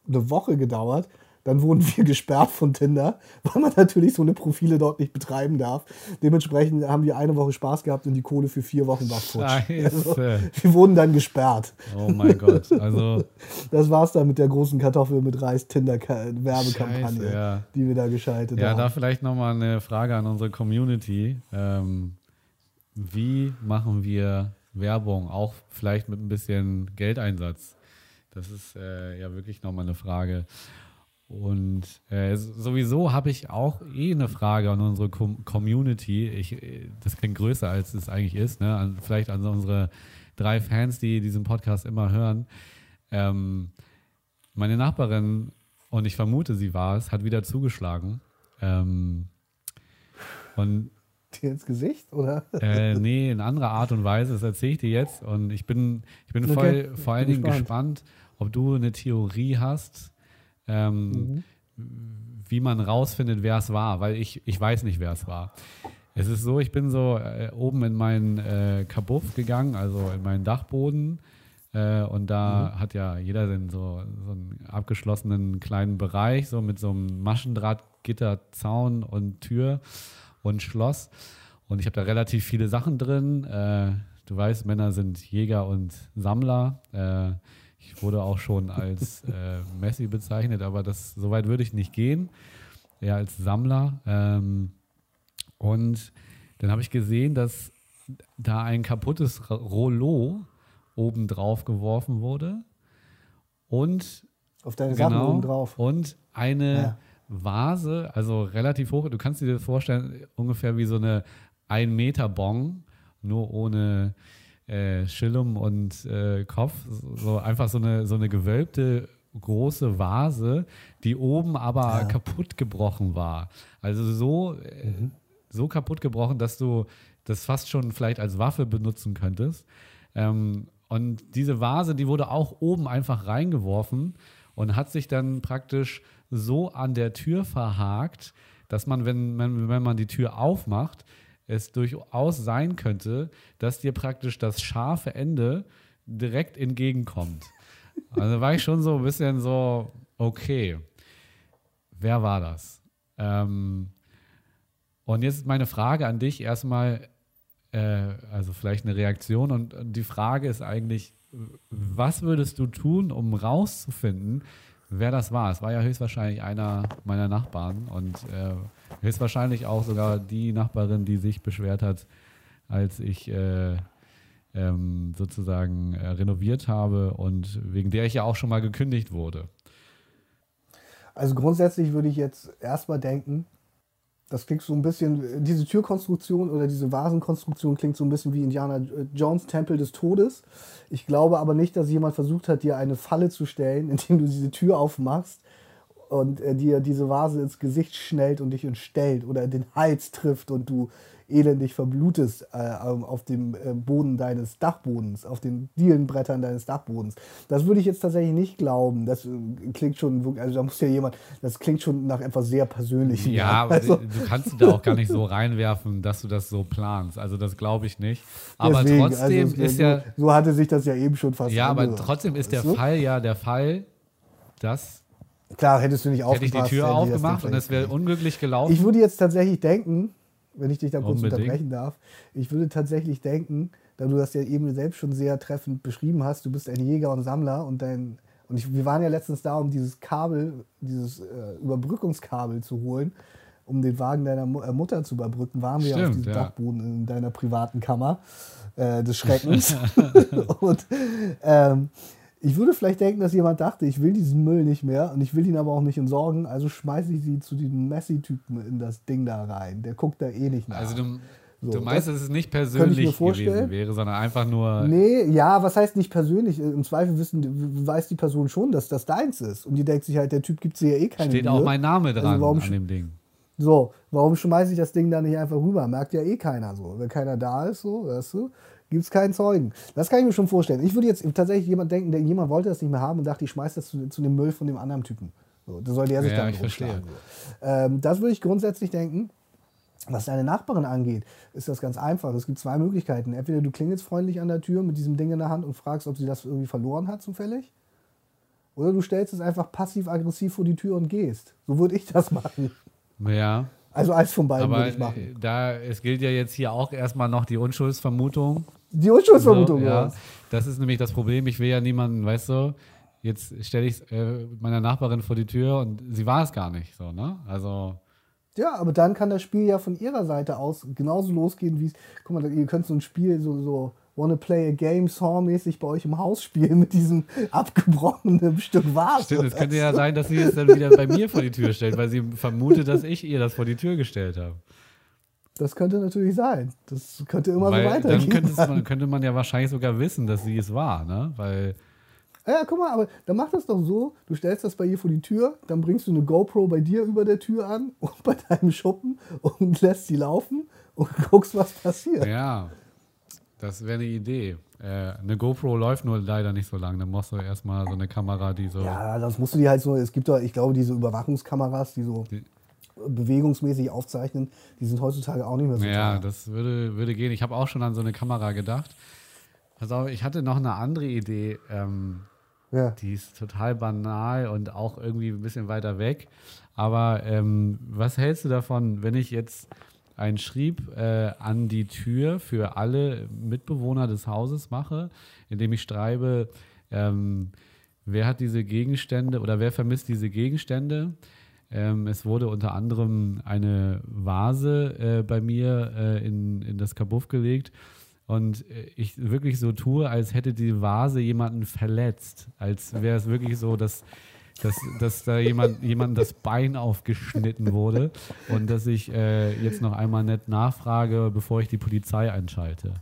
eine Woche gedauert dann wurden wir gesperrt von Tinder, weil man natürlich so eine Profile dort nicht betreiben darf. Dementsprechend haben wir eine Woche Spaß gehabt und die Kohle für vier Wochen war futsch. Also, wir wurden dann gesperrt. Oh mein Gott. Also, das war's dann mit der großen Kartoffel mit Reis Tinder Werbekampagne, ja. die wir da geschaltet ja, haben. Ja, da vielleicht nochmal eine Frage an unsere Community. Ähm, wie machen wir Werbung, auch vielleicht mit ein bisschen Geldeinsatz? Das ist äh, ja wirklich nochmal eine Frage. Und äh, sowieso habe ich auch eh eine Frage an unsere Com Community. Ich, äh, das klingt größer, als es eigentlich ist. Ne? An, vielleicht an unsere drei Fans, die diesen Podcast immer hören. Ähm, meine Nachbarin, und ich vermute, sie war es, hat wieder zugeschlagen. Ähm, und dir ins Gesicht, oder? Äh, nee, in anderer Art und Weise. Das erzähle ich dir jetzt. Und ich bin, ich bin okay. voll, vor allen Dingen gespannt, ob du eine Theorie hast, ähm, mhm. wie man rausfindet, wer es war, weil ich, ich weiß nicht, wer es war. Es ist so, ich bin so äh, oben in meinen äh, Kabuff gegangen, also in meinen Dachboden, Äh, und da hat ja jeder den so, so einen abgeschlossenen kleinen Bereich, so mit so einem Maschendrahtgitterzaun und Tür und Schloss. Und ich habe da relativ viele Sachen drin. Äh, du weißt, Männer sind Jäger und Sammler. Ich wurde auch schon als äh, Messi bezeichnet, aber das so weit würde ich nicht gehen. Eher als Sammler. Ähm, und dann habe ich gesehen, dass da ein kaputtes Rollo oben drauf geworfen wurde. Und Auf deine Sachen genau, oben drauf. Und eine Ja. Vase, also relativ hoch. Du kannst dir das vorstellen, ungefähr wie so eine 1 Meter Bong, nur ohne äh, Schillum und äh, Kopf. So einfach so eine, so eine gewölbte große Vase, die oben aber Ja. kaputt gebrochen war. Also so, äh, so kaputt gebrochen, dass du das fast schon vielleicht als Waffe benutzen könntest. Ähm, und diese Vase, die wurde auch oben einfach reingeworfen und hat sich dann praktisch so an der Tür verhakt, dass man, wenn, wenn, wenn man die Tür aufmacht, es durchaus sein könnte, dass dir praktisch das scharfe Ende direkt entgegenkommt. Also war ich schon so ein bisschen so, okay, wer war das? Ähm, und jetzt ist meine Frage an dich erstmal, äh, also vielleicht eine Reaktion. Und, und die Frage ist eigentlich, was würdest du tun, um rauszufinden, wer das war? Es war ja höchstwahrscheinlich einer meiner Nachbarn und äh, höchstwahrscheinlich auch sogar die Nachbarin, die sich beschwert hat, als ich äh, ähm, sozusagen äh, renoviert habe und wegen der ich ja auch schon mal gekündigt wurde. Also grundsätzlich würde ich jetzt erstmal denken, das klingt so ein bisschen, diese Türkonstruktion oder diese Vasenkonstruktion klingt so ein bisschen wie Indiana Jones Tempel des Todes. Ich glaube aber nicht, dass jemand versucht hat, dir eine Falle zu stellen, indem du diese Tür aufmachst und äh, dir diese Vase ins Gesicht schnellt und dich entstellt oder den Hals trifft und du elendig verblutest äh, auf dem äh, Boden deines Dachbodens, auf den Dielenbrettern deines Dachbodens. Das würde ich jetzt tatsächlich nicht glauben. Das äh, klingt schon, also da muss ja jemand, das klingt schon nach etwas sehr Persönlichem. Ja, aber also, du kannst da auch gar nicht so reinwerfen, dass du das so planst. Also das glaube ich nicht. Aber deswegen, trotzdem also, ist so, ja, so hatte sich das ja eben schon fast ja, aber angehört. trotzdem ist der du? Fall ja der Fall, dass Klar, hättest du nicht hätte ich die Tür aufgemacht und es wäre unglücklich gelaufen. Ich würde jetzt tatsächlich denken, wenn ich dich da kurz Unbedingt. unterbrechen darf, ich würde tatsächlich denken, da du das ja eben selbst schon sehr treffend beschrieben hast, du bist ein Jäger und Sammler und dein und ich, wir waren ja letztens da, um dieses Kabel, dieses äh, Überbrückungskabel zu holen, um den Wagen deiner Mu äh, Mutter zu überbrücken, waren wir ja auf Stimmt, diesem ja. Dachboden in deiner privaten Kammer äh, des Schreckens. und ähm, ich würde vielleicht denken, dass jemand dachte, ich will diesen Müll nicht mehr und ich will ihn aber auch nicht entsorgen, also schmeiße ich sie zu diesem Messi-Typen in das Ding da rein. Der guckt da eh nicht nach. also du, So, du meinst, das dass es nicht persönlich gewesen wäre, sondern einfach nur. Nee, ja, was heißt nicht persönlich? Im Zweifel wissen, weiß die Person schon, dass das deins ist. Und die denkt sich halt, der Typ gibt dir ja eh keine Steht Mühe. auch mein Name dran Also warum an dem Ding. So, warum schmeiße ich das Ding da nicht einfach rüber? Merkt ja eh keiner so. Wenn keiner da ist, so, weißt du, gibt es keinen Zeugen. Das kann ich mir schon vorstellen. Ich würde jetzt tatsächlich jemand denken, der jemand wollte das nicht mehr haben und dachte, ich schmeiß das zu, zu dem Müll von dem anderen Typen. So, da soll der sich Ja, dann. So. Ähm, das würde ich grundsätzlich denken. Was deine Nachbarin angeht, ist das ganz einfach. Es gibt zwei Möglichkeiten. Entweder du klingelst freundlich an der Tür mit diesem Ding in der Hand und fragst, ob sie das irgendwie verloren hat zufällig. Oder du stellst es einfach passiv-aggressiv vor die Tür und gehst. So würde ich das machen. Ja, Also eins von beiden würde ich machen. da es gilt ja jetzt hier auch erstmal noch die Unschuldsvermutung. Die Unschuldsvermutung. So, ja, das ist nämlich das Problem. Ich will ja niemanden, weißt du, jetzt stelle ich äh, meiner Nachbarin vor die Tür und sie war es gar nicht. So, ne? Also, ja, aber dann kann das Spiel ja von ihrer Seite aus genauso losgehen, wie es. Guck mal, ihr könnt so ein Spiel so, so Wanna Play a Game Saw-mäßig bei euch im Haus spielen mit diesem abgebrochenen Stück Vase. stimmt, es könnte ja sein, dass sie es dann wieder bei mir vor die Tür stellt, weil sie vermutet, dass ich ihr das vor die Tür gestellt habe. Das könnte natürlich sein. Das könnte immer weil so dann weitergehen. könnte, es, man, könnte man ja wahrscheinlich sogar wissen, dass sie es war, ne? Weil, Ja, guck mal, aber dann mach das doch so, du stellst das bei ihr vor die Tür, dann bringst du eine GoPro bei dir über der Tür an und bei deinem Schuppen und lässt sie laufen und guckst, was passiert. ja, das wäre eine Idee. Äh, eine GoPro läuft nur leider nicht so lange. Dann musst du erstmal so eine Kamera, die so. Ja, das musst du dir halt so, es gibt doch, ich glaube, diese Überwachungskameras, die so Die- bewegungsmäßig aufzeichnen, die sind heutzutage auch nicht mehr so Ja, teuer. das würde, würde gehen. Ich habe auch schon an so eine Kamera gedacht. Pass auf, ich hatte noch eine andere Idee. Ähm, Ja. die ist total banal und auch irgendwie ein bisschen weiter weg. Aber ähm, was hältst du davon, wenn ich jetzt ein Schrieb äh, an die Tür für alle Mitbewohner des Hauses mache, indem ich schreibe, ähm, wer hat diese Gegenstände oder wer vermisst diese Gegenstände? Ähm, es wurde unter anderem eine Vase äh, bei mir äh, in, in das Kabuff gelegt und äh, ich wirklich so tue, als hätte die Vase jemanden verletzt, als wäre es wirklich so, dass, dass, dass da jemand, jemand das Bein aufgeschnitten wurde und dass ich äh, jetzt noch einmal nett nachfrage, bevor ich die Polizei einschalte.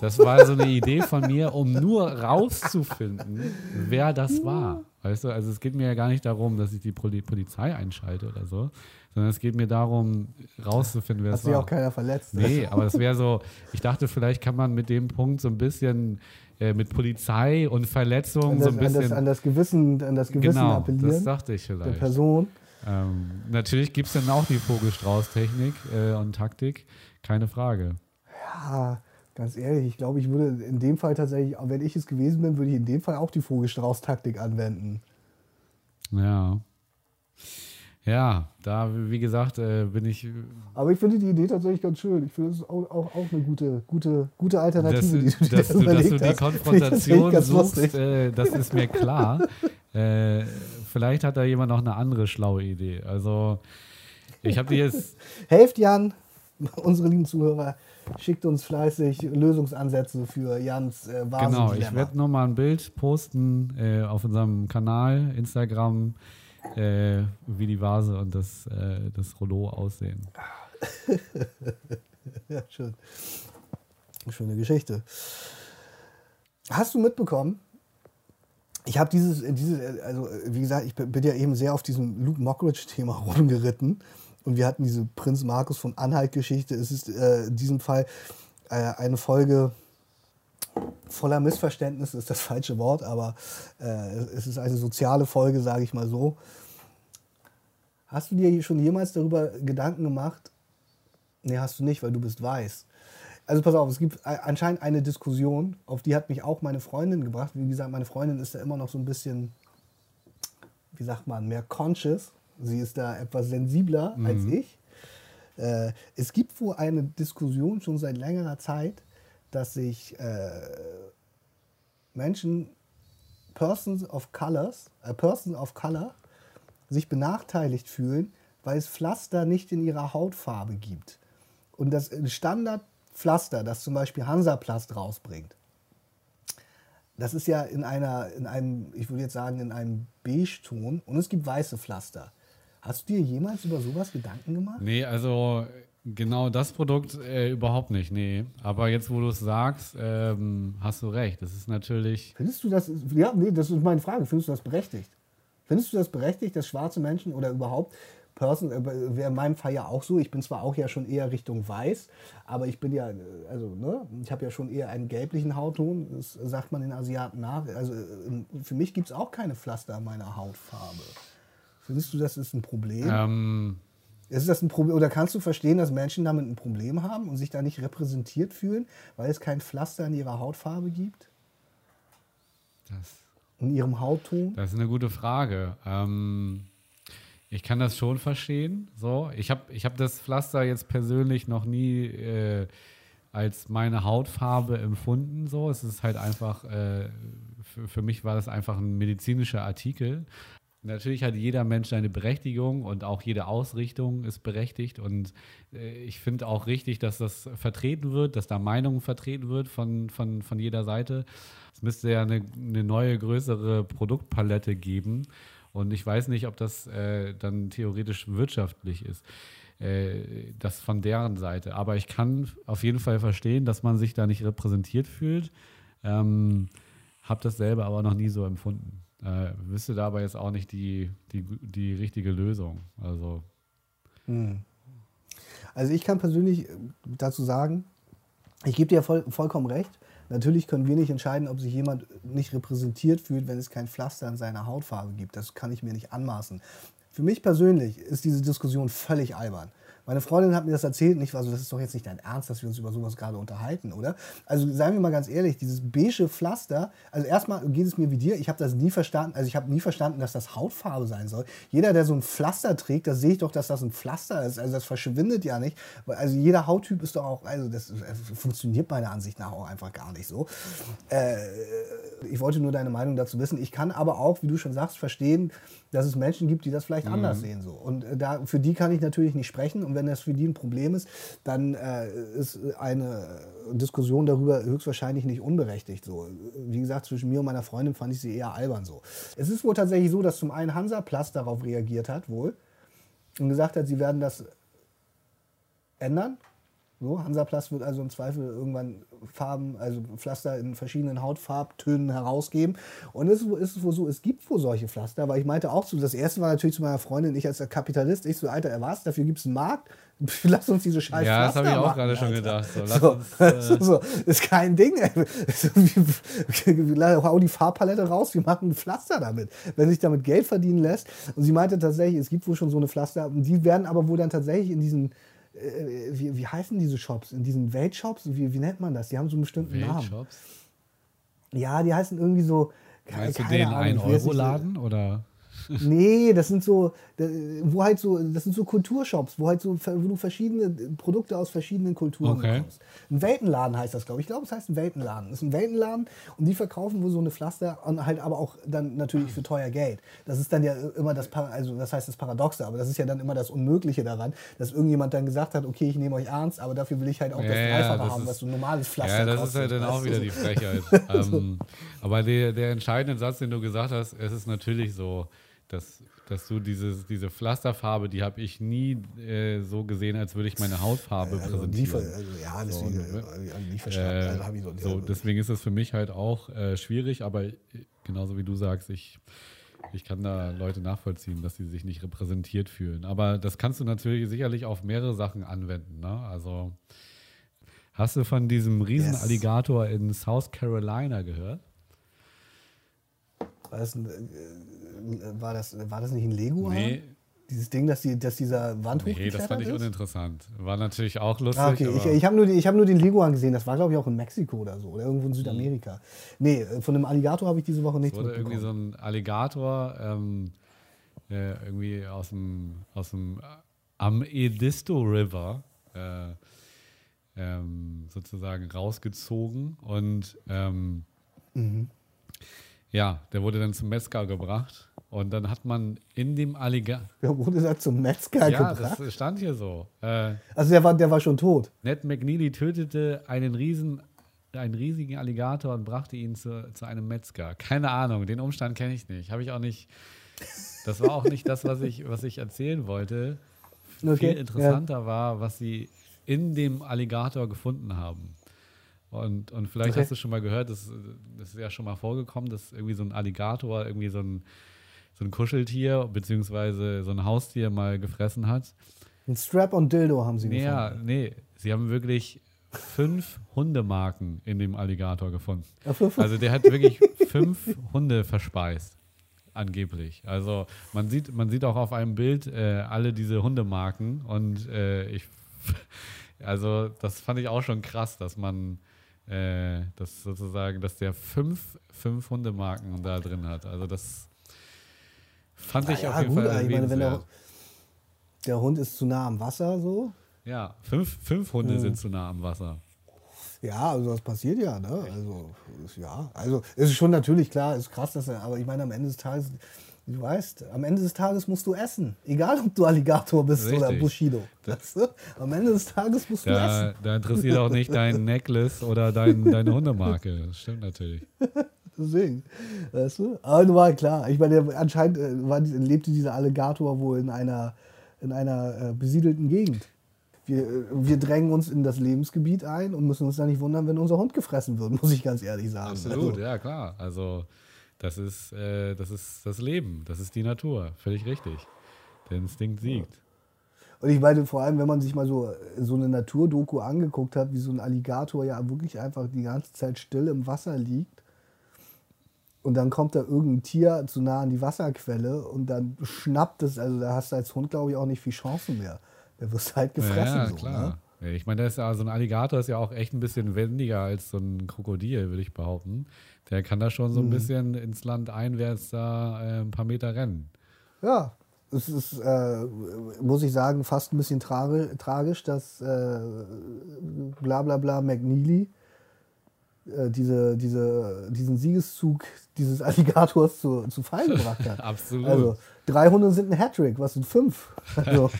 Das war so eine Idee von mir, um nur rauszufinden, wer das war. Weißt du, also es geht mir ja gar nicht darum, dass ich die Poli Polizei einschalte oder so, sondern es geht mir darum, rauszufinden, wer Hat es sich war. auch keiner verletzt. Nee, aber das wäre so, ich dachte, vielleicht kann man mit dem Punkt so ein bisschen äh, mit Polizei und An Verletzungen das, so ein an, bisschen. das, an das Gewissen, an das Gewissen genau, das appellieren dachte ich der vielleicht. Person. Ähm, natürlich gibt es dann auch die Vogelstrauß-Technik äh, und Taktik, keine Frage. Ja, ganz ehrlich, ich glaube, ich würde in dem Fall tatsächlich, wenn ich es gewesen bin, würde ich in dem Fall auch die Vogelstrauß-Taktik anwenden. Ja. Ja, da, wie gesagt, äh, bin ich. Aber ich finde die Idee tatsächlich ganz schön. Ich finde, das ist auch, auch, auch eine gute, gute, gute Dass, Alternative, die du dir dass, du, dass überlegt du die Konfrontation ganz suchst, äh, das ist mir klar. äh, vielleicht hat da jemand noch eine andere schlaue Idee. Also, ich habe die jetzt. Helft Jan, unsere lieben Zuhörer, schickt uns fleißig Lösungsansätze für Jans äh, Genau, ich werde nochmal ein Bild posten äh, auf unserem Kanal, Instagram, äh, wie die Vase und das, äh, das Rollo aussehen. Ja, schön. Schöne Geschichte. Hast du mitbekommen? Ich habe dieses, dieses, also wie gesagt, ich bin bin ja eben sehr auf diesem Luke Mockridge-Thema rumgeritten. Und wir hatten diese Prinz Markus von Anhalt-Geschichte. Es ist äh, in diesem Fall äh, eine Folge voller Missverständnisse, ist das falsche Wort, aber äh, es ist eine soziale Folge, sage ich mal so. Hast du dir schon jemals darüber Gedanken gemacht, Nee, hast du nicht, weil du bist weiß. Also pass auf, es gibt anscheinend eine Diskussion, auf die hat mich auch meine Freundin gebracht. Wie gesagt, meine Freundin ist da immer noch so ein bisschen, wie sagt man, mehr conscious. Sie ist da etwas sensibler als ich. Äh, es gibt wohl eine Diskussion schon seit längerer Zeit, dass sich äh, Menschen, Persons of Colors, äh, Person of Color, sich benachteiligt fühlen, weil es Pflaster nicht in ihrer Hautfarbe gibt. Und das Standardpflaster, das zum Beispiel Hansaplast rausbringt, das ist ja in einer, in einem, ich würde jetzt sagen, in einem Beige-Ton und es gibt weiße Pflaster. Hast du dir jemals über sowas Gedanken gemacht? Nee, also genau das Produkt äh, überhaupt nicht, nee. Aber jetzt, wo du es sagst, ähm, hast du recht. Das ist natürlich. Findest du das, ja, nee, das ist meine Frage, findest du das berechtigt? Findest du das berechtigt, dass schwarze Menschen oder überhaupt Person, äh, wäre in meinem Fall ja auch so, ich bin zwar auch ja schon eher Richtung weiß, aber ich bin ja, äh, also, ne, ich habe ja schon eher einen gelblichen Hautton, das sagt man den Asiaten nach. Also äh, für mich gibt es auch keine Pflaster meiner Hautfarbe. Findest du, das ist ein Problem? Ähm, Ist das ein Problem oder kannst du verstehen, dass Menschen damit ein Problem haben und sich da nicht repräsentiert fühlen, weil es kein Pflaster in ihrer Hautfarbe gibt? das, In ihrem Hautton? das ist eine gute Frage. Ähm, ich kann das schon verstehen. So, ich habe ich hab das Pflaster jetzt persönlich noch nie äh, als meine Hautfarbe empfunden. So, es ist halt einfach, äh, für, für mich war das einfach ein medizinischer Artikel. Natürlich hat jeder Mensch seine Berechtigung und auch jede Ausrichtung ist berechtigt. Und äh, ich finde auch richtig, dass das vertreten wird, dass da Meinung vertreten wird von, von, von jeder Seite. Es müsste ja eine, eine neue, größere Produktpalette geben. Und ich weiß nicht, ob das äh, dann theoretisch wirtschaftlich ist. Äh, das von deren Seite. Aber ich kann auf jeden Fall verstehen, dass man sich da nicht repräsentiert fühlt. Ähm, habe das selber aber noch nie so empfunden. Äh, wüsste da aber jetzt auch nicht die, die, die richtige Lösung. Also, Also ich kann persönlich äh, dazu sagen, ich gebe dir voll, vollkommen recht. Natürlich können wir nicht entscheiden, ob sich jemand nicht repräsentiert fühlt, wenn es kein Pflaster in seiner Hautfarbe gibt. Das kann ich mir nicht anmaßen. Für mich persönlich ist diese Diskussion völlig albern. Meine Freundin hat mir das erzählt und ich war so, das ist doch jetzt nicht dein Ernst, dass wir uns über sowas gerade unterhalten, oder? Also seien wir mal ganz ehrlich, dieses beige Pflaster, also erstmal geht es mir wie dir, ich habe das nie verstanden, also ich habe nie verstanden, dass das Hautfarbe sein soll. Jeder, der so ein Pflaster trägt, da sehe ich doch, dass das ein Pflaster ist, also das verschwindet ja nicht. Also jeder Hauttyp ist doch auch, also das, funktioniert meiner Ansicht nach auch einfach gar nicht so. Äh, ich wollte nur deine Meinung dazu wissen. Ich kann aber auch, wie du schon sagst, verstehen, dass es Menschen gibt, die das vielleicht Mhm. anders sehen. So. Und äh, da, für die kann ich natürlich nicht sprechen. Und wenn das für die ein Problem ist, dann äh, ist eine Diskussion darüber höchstwahrscheinlich nicht unberechtigt. So. Wie gesagt, zwischen mir und meiner Freundin fand ich sie eher albern so. Es ist wohl tatsächlich so, dass zum einen Hansaplast darauf reagiert hat, wohl, und gesagt hat, sie werden das ändern. So, Hansaplast wird also im Zweifel irgendwann Farben, also Pflaster in verschiedenen Hautfarbtönen herausgeben. Und es ist, wohl so, es gibt wohl solche Pflaster, weil ich meinte auch so, das erste war natürlich zu meiner Freundin, ich als Kapitalist, ich so, Alter, was, dafür gibt es einen Markt, lass uns diese scheiß Ja, das Pflaster habe ich auch machen, gerade schon gedacht. So, So, uns, äh, du, so, ist kein Ding. So, wir- hauen die Farbpalette raus, wir machen ein Pflaster damit, wenn sich damit Geld verdienen lässt. Und sie meinte tatsächlich, es gibt wohl schon so eine Pflaster, und die werden aber wohl dann tatsächlich in diesen, äh, wie, wie heißen diese Shops? In diesen Weltshops? Wie, wie nennt man das? Die haben so einen bestimmten Namen. Weltshops? Ja, die heißen irgendwie so. Meinst du den Ahnung, ich weiß nicht, 1-Euro-Laden oder? Nee, das sind so, wo halt so, das sind so Kulturshops, wo halt so, wo du verschiedene Produkte aus verschiedenen Kulturen Okay. bekommst. Ein Weltenladen heißt das, glaube ich. Ich glaube, es heißt ein Weltenladen. Das ist ein Weltenladen und die verkaufen wohl so eine Pflaster und halt aber auch dann natürlich für teuer Geld. Das ist dann ja immer das, also das heißt das Paradoxe, aber das ist ja dann immer das Unmögliche daran, dass irgendjemand dann gesagt hat, okay, ich nehme euch ernst, aber dafür will ich halt auch das Ja, ja, Dreifache das haben, ist- was so ein normales Pflaster Ja, das kostet. ist halt dann auch wieder so. die Frechheit. ähm, aber der, der entscheidende Satz, den du gesagt hast, es ist natürlich so, dass, dass du dieses, diese Pflasterfarbe, die habe ich nie äh, so gesehen, als würde ich meine Hautfarbe Also, nie präsentieren. also, ja, So, deswegen ne? äh, nie verstanden. Äh, also, so, so, deswegen ist es für mich halt auch äh, schwierig, aber äh, genauso wie du sagst, ich, ich kann da Leute nachvollziehen, dass sie sich nicht repräsentiert fühlen. Aber das kannst du natürlich sicherlich auf mehrere Sachen anwenden. Ne? Also hast du von diesem Riesenalligator in South Carolina gehört? Das, ein, äh, war, das, war das nicht ein Lego? Nee, Dieses Ding, dass, die, dass dieser Wand nee, das fand ich ist? uninteressant. War natürlich auch lustig. Ah, okay, ich, ich habe nur, ich hab nur den Leguan gesehen. Das war, glaube ich, auch in Mexiko oder so. Oder irgendwo in Südamerika. Nee, äh, von einem Alligator habe ich diese Woche nichts wurde irgendwie mitbekommen. so ein Alligator ähm, äh, irgendwie aus dem, aus dem äh, am Edisto River äh, ähm, sozusagen rausgezogen und ähm, Mhm. ja, der wurde dann zum Metzger gebracht und dann hat man in dem Alligator, Der wurde da zum Metzger ja, gebracht. das stand hier so, äh, Also der war, der war schon tot. Ned McNeely tötete einen riesen einen riesigen Alligator und brachte ihn zu, zu einem Metzger. Keine Ahnung, den Umstand kenne ich nicht. Habe ich auch nicht. Das war auch nicht das, was ich, was ich erzählen wollte. Okay, Viel interessanter war, was sie in dem Alligator gefunden haben. Und, und vielleicht Okay. hast du schon mal gehört, das, das ist ja schon mal vorgekommen, dass irgendwie so ein Alligator irgendwie so ein, so ein Kuscheltier beziehungsweise so ein Haustier mal gefressen hat. Ein Strap-on-Dildo haben sie Nee, ja, gefunden. nee, sie haben wirklich fünf Hundemarken in dem Alligator gefunden. Ja, Also der hat wirklich fünf Hunde verspeist. Angeblich. Also man sieht, man sieht auch auf einem Bild äh, alle diese Hundemarken und äh, ich, also das fand ich auch schon krass, dass man äh, das sozusagen, dass der fünf, fünf Hundemarken da drin hat. Also das fand ich Ja, auf jeden gut, Fall ich meine, wenn der, der Hund ist zu nah am Wasser, so. Ja, fünf, fünf Hunde Mhm. sind zu nah am Wasser. Ja, also das passiert ja, ne? Also, ist- ja, also es ist schon natürlich klar, ist krass, dass er, aber ich meine, am Ende des Tages, du weißt, am Ende des Tages musst du essen. Egal, ob du Alligator bist oder Richtig. Bushido. Weißt du? Am Ende des Tages musst du Da, essen. da interessiert auch nicht dein Necklace oder dein, deine Hundemarke. Das stimmt natürlich. Deswegen, weißt du? Aber nun war klar. Ich meine, anscheinend äh, war, lebte dieser Alligator wohl in einer, in einer äh, besiedelten Gegend. Wir, äh, wir drängen uns in das Lebensgebiet ein und müssen uns da nicht wundern, wenn unser Hund gefressen wird, muss ich ganz ehrlich sagen. Absolut, Also, ja klar. Also das ist, äh, das ist das Leben, das ist die Natur. Völlig richtig. Der Instinkt siegt. Und ich meine, vor allem, wenn man sich mal so, so eine Naturdoku angeguckt hat, wie so ein Alligator ja wirklich einfach die ganze Zeit still im Wasser liegt. Und dann kommt da irgendein Tier zu nah an die Wasserquelle und dann schnappt es. Also da hast du als Hund, glaube ich, auch nicht viel Chancen mehr. Der wirst halt gefressen. Ja, so, klar. Ne? Ich meine, das ist ja, so ein Alligator ist ja auch echt ein bisschen wendiger als so ein Krokodil, würde ich behaupten. Der kann da schon so ein Mhm. bisschen ins Land einwärts da äh, ein paar Meter rennen. Ja, es ist, äh, muss ich sagen, fast ein bisschen tragi tragisch, dass äh, bla bla bla McNeely diese, diese, diesen Siegeszug dieses Alligators zu, zu Fall gebracht hat. Absolut. Also, drei Hunde sind ein Hattrick, was sind fünf? Also,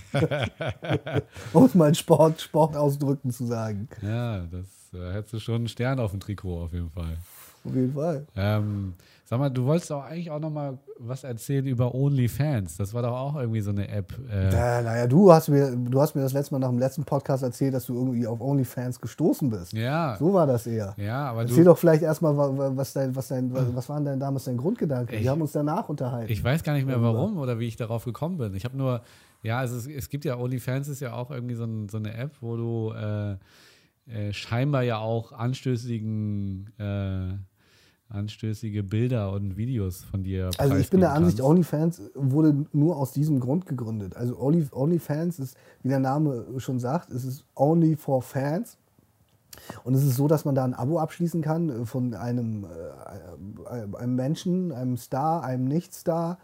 um es mal in Sport, Sportausdrücken zu sagen. ja, das äh, hättest du schon einen Stern auf dem Trikot auf jeden Fall. Auf jeden Fall. Ähm, sag mal, du wolltest auch eigentlich auch noch mal was erzählen über OnlyFans. Das war doch auch irgendwie so eine App. Äh, Äh, naja, du hast, mir, du hast mir das letzte Mal nach dem letzten Podcast erzählt, dass du irgendwie auf OnlyFans gestoßen bist. ja, So war das eher. ja, aber Erzähl doch vielleicht erstmal, wa- wa- was, dein, was, dein, wa- was waren denn damals dein Grundgedanke? Wir haben uns danach unterhalten. ich weiß gar nicht mehr warum oder wie ich darauf gekommen bin. Ich habe nur, ja, also es, es gibt ja OnlyFans ist ja auch irgendwie so, ein, so eine App, wo du äh, äh, scheinbar ja auch anstößigen äh, anstößige Bilder und Videos von dir also ich bin der Ansicht, kannst. OnlyFans wurde nur aus diesem Grund gegründet. Also Only, OnlyFans ist, wie der Name schon sagt, es ist only for fans. Und es ist so, dass man da ein Abo abschließen kann äh, von einem, äh, einem Menschen, einem Star, einem Nicht-Star,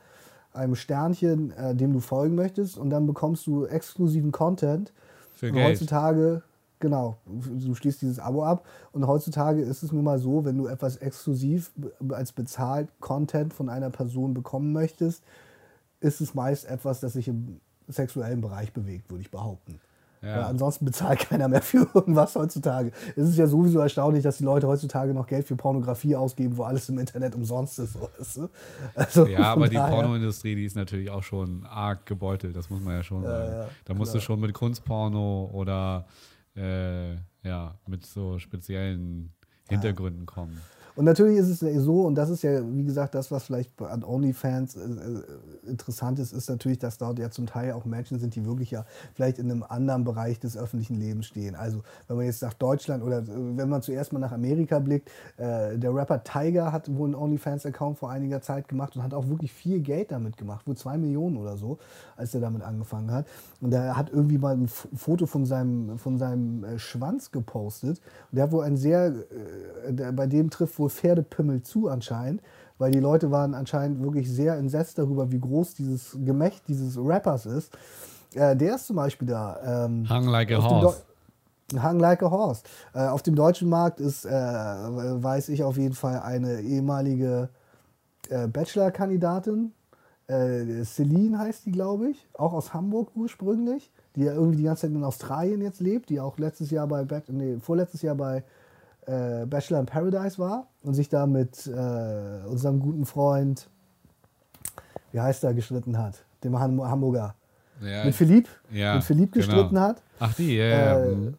einem Sternchen, äh, dem du folgen möchtest. Und dann bekommst du exklusiven Content. Für Geld. heutzutage, genau, du schließt dieses Abo ab. Und heutzutage ist es nun mal so, wenn du etwas exklusiv als bezahlt Content von einer Person bekommen möchtest, ist es meist etwas, das sich im sexuellen Bereich bewegt, würde ich behaupten. Ja. Weil ansonsten bezahlt keiner mehr für irgendwas heutzutage. Es ist ja sowieso erstaunlich, dass die Leute heutzutage noch Geld für Pornografie ausgeben, wo alles im Internet umsonst ist. So, weißt du? also Ja, aber die Pornoindustrie, die ist natürlich auch schon arg gebeutelt, das muss man ja schon sagen. ja, da musst du schon mit Kunstporno oder äh, ja, mit so speziellen Hintergründen kommen. Und natürlich ist es so, und das ist ja, wie gesagt, das, was vielleicht an OnlyFans äh, äh, interessant ist, ist natürlich, dass dort ja zum Teil auch Menschen sind, die wirklich ja vielleicht in einem anderen Bereich des öffentlichen Lebens stehen. Also wenn man jetzt nach Deutschland oder äh, wenn man zuerst mal nach Amerika blickt, äh, der Rapper Tiger hat wohl einen OnlyFans-Account vor einiger Zeit gemacht und hat auch wirklich viel Geld damit gemacht, wohl zwei Millionen oder so, als er damit angefangen hat. Und er hat irgendwie mal ein Foto von seinem, von seinem äh, Schwanz gepostet. Und der hat wohl ein sehr, äh, bei dem trifft wohl Pferdepimmel zu anscheinend, weil die Leute waren anscheinend wirklich sehr entsetzt darüber, wie groß dieses Gemächt dieses Rappers ist. Äh, der ist zum Beispiel da. Ähm, Hung like a horse. Hung like a horse. Äh, auf dem deutschen Markt ist, äh, weiß ich auf jeden Fall, eine ehemalige äh, Bachelor-Kandidatin. Äh, Celine heißt die, glaube ich. Auch aus Hamburg ursprünglich. Die ja irgendwie die ganze Zeit in Australien jetzt lebt. Die auch letztes Jahr bei, Bac- nee, vorletztes Jahr bei äh, Bachelor in Paradise war. Und sich da mit äh, unserem guten Freund, wie heißt er, gestritten hat. Dem Ham Hamburger. Ja, Mit Philipp. ja, mit Philipp genau. gestritten hat. Ach, die, ja, ja. Äh, mhm.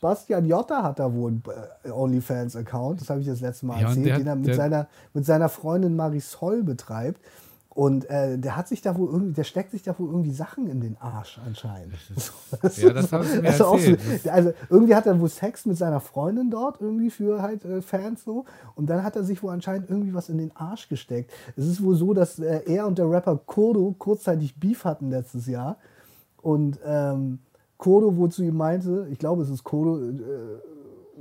Bastian Jotta hat da wohl einen äh, OnlyFans-Account, das habe ich das letzte Mal Ja, erzählt, der den er mit, seiner, mit seiner Freundin Marisol betreibt. Und äh, der hat sich da wohl irgendwie, der steckt sich da wohl irgendwie Sachen in den Arsch anscheinend. Ja, das hast du mir Also so, also irgendwie hat er wohl Sex mit seiner Freundin dort, irgendwie für halt äh, Fans so. Und dann hat er sich wohl anscheinend irgendwie was in den Arsch gesteckt. Es ist wohl so, dass äh, er und der Rapper Kodo kurzzeitig Beef hatten letztes Jahr. Und ähm, Kodo wohl zu ihm meinte, ich glaube, es ist Kodo, äh,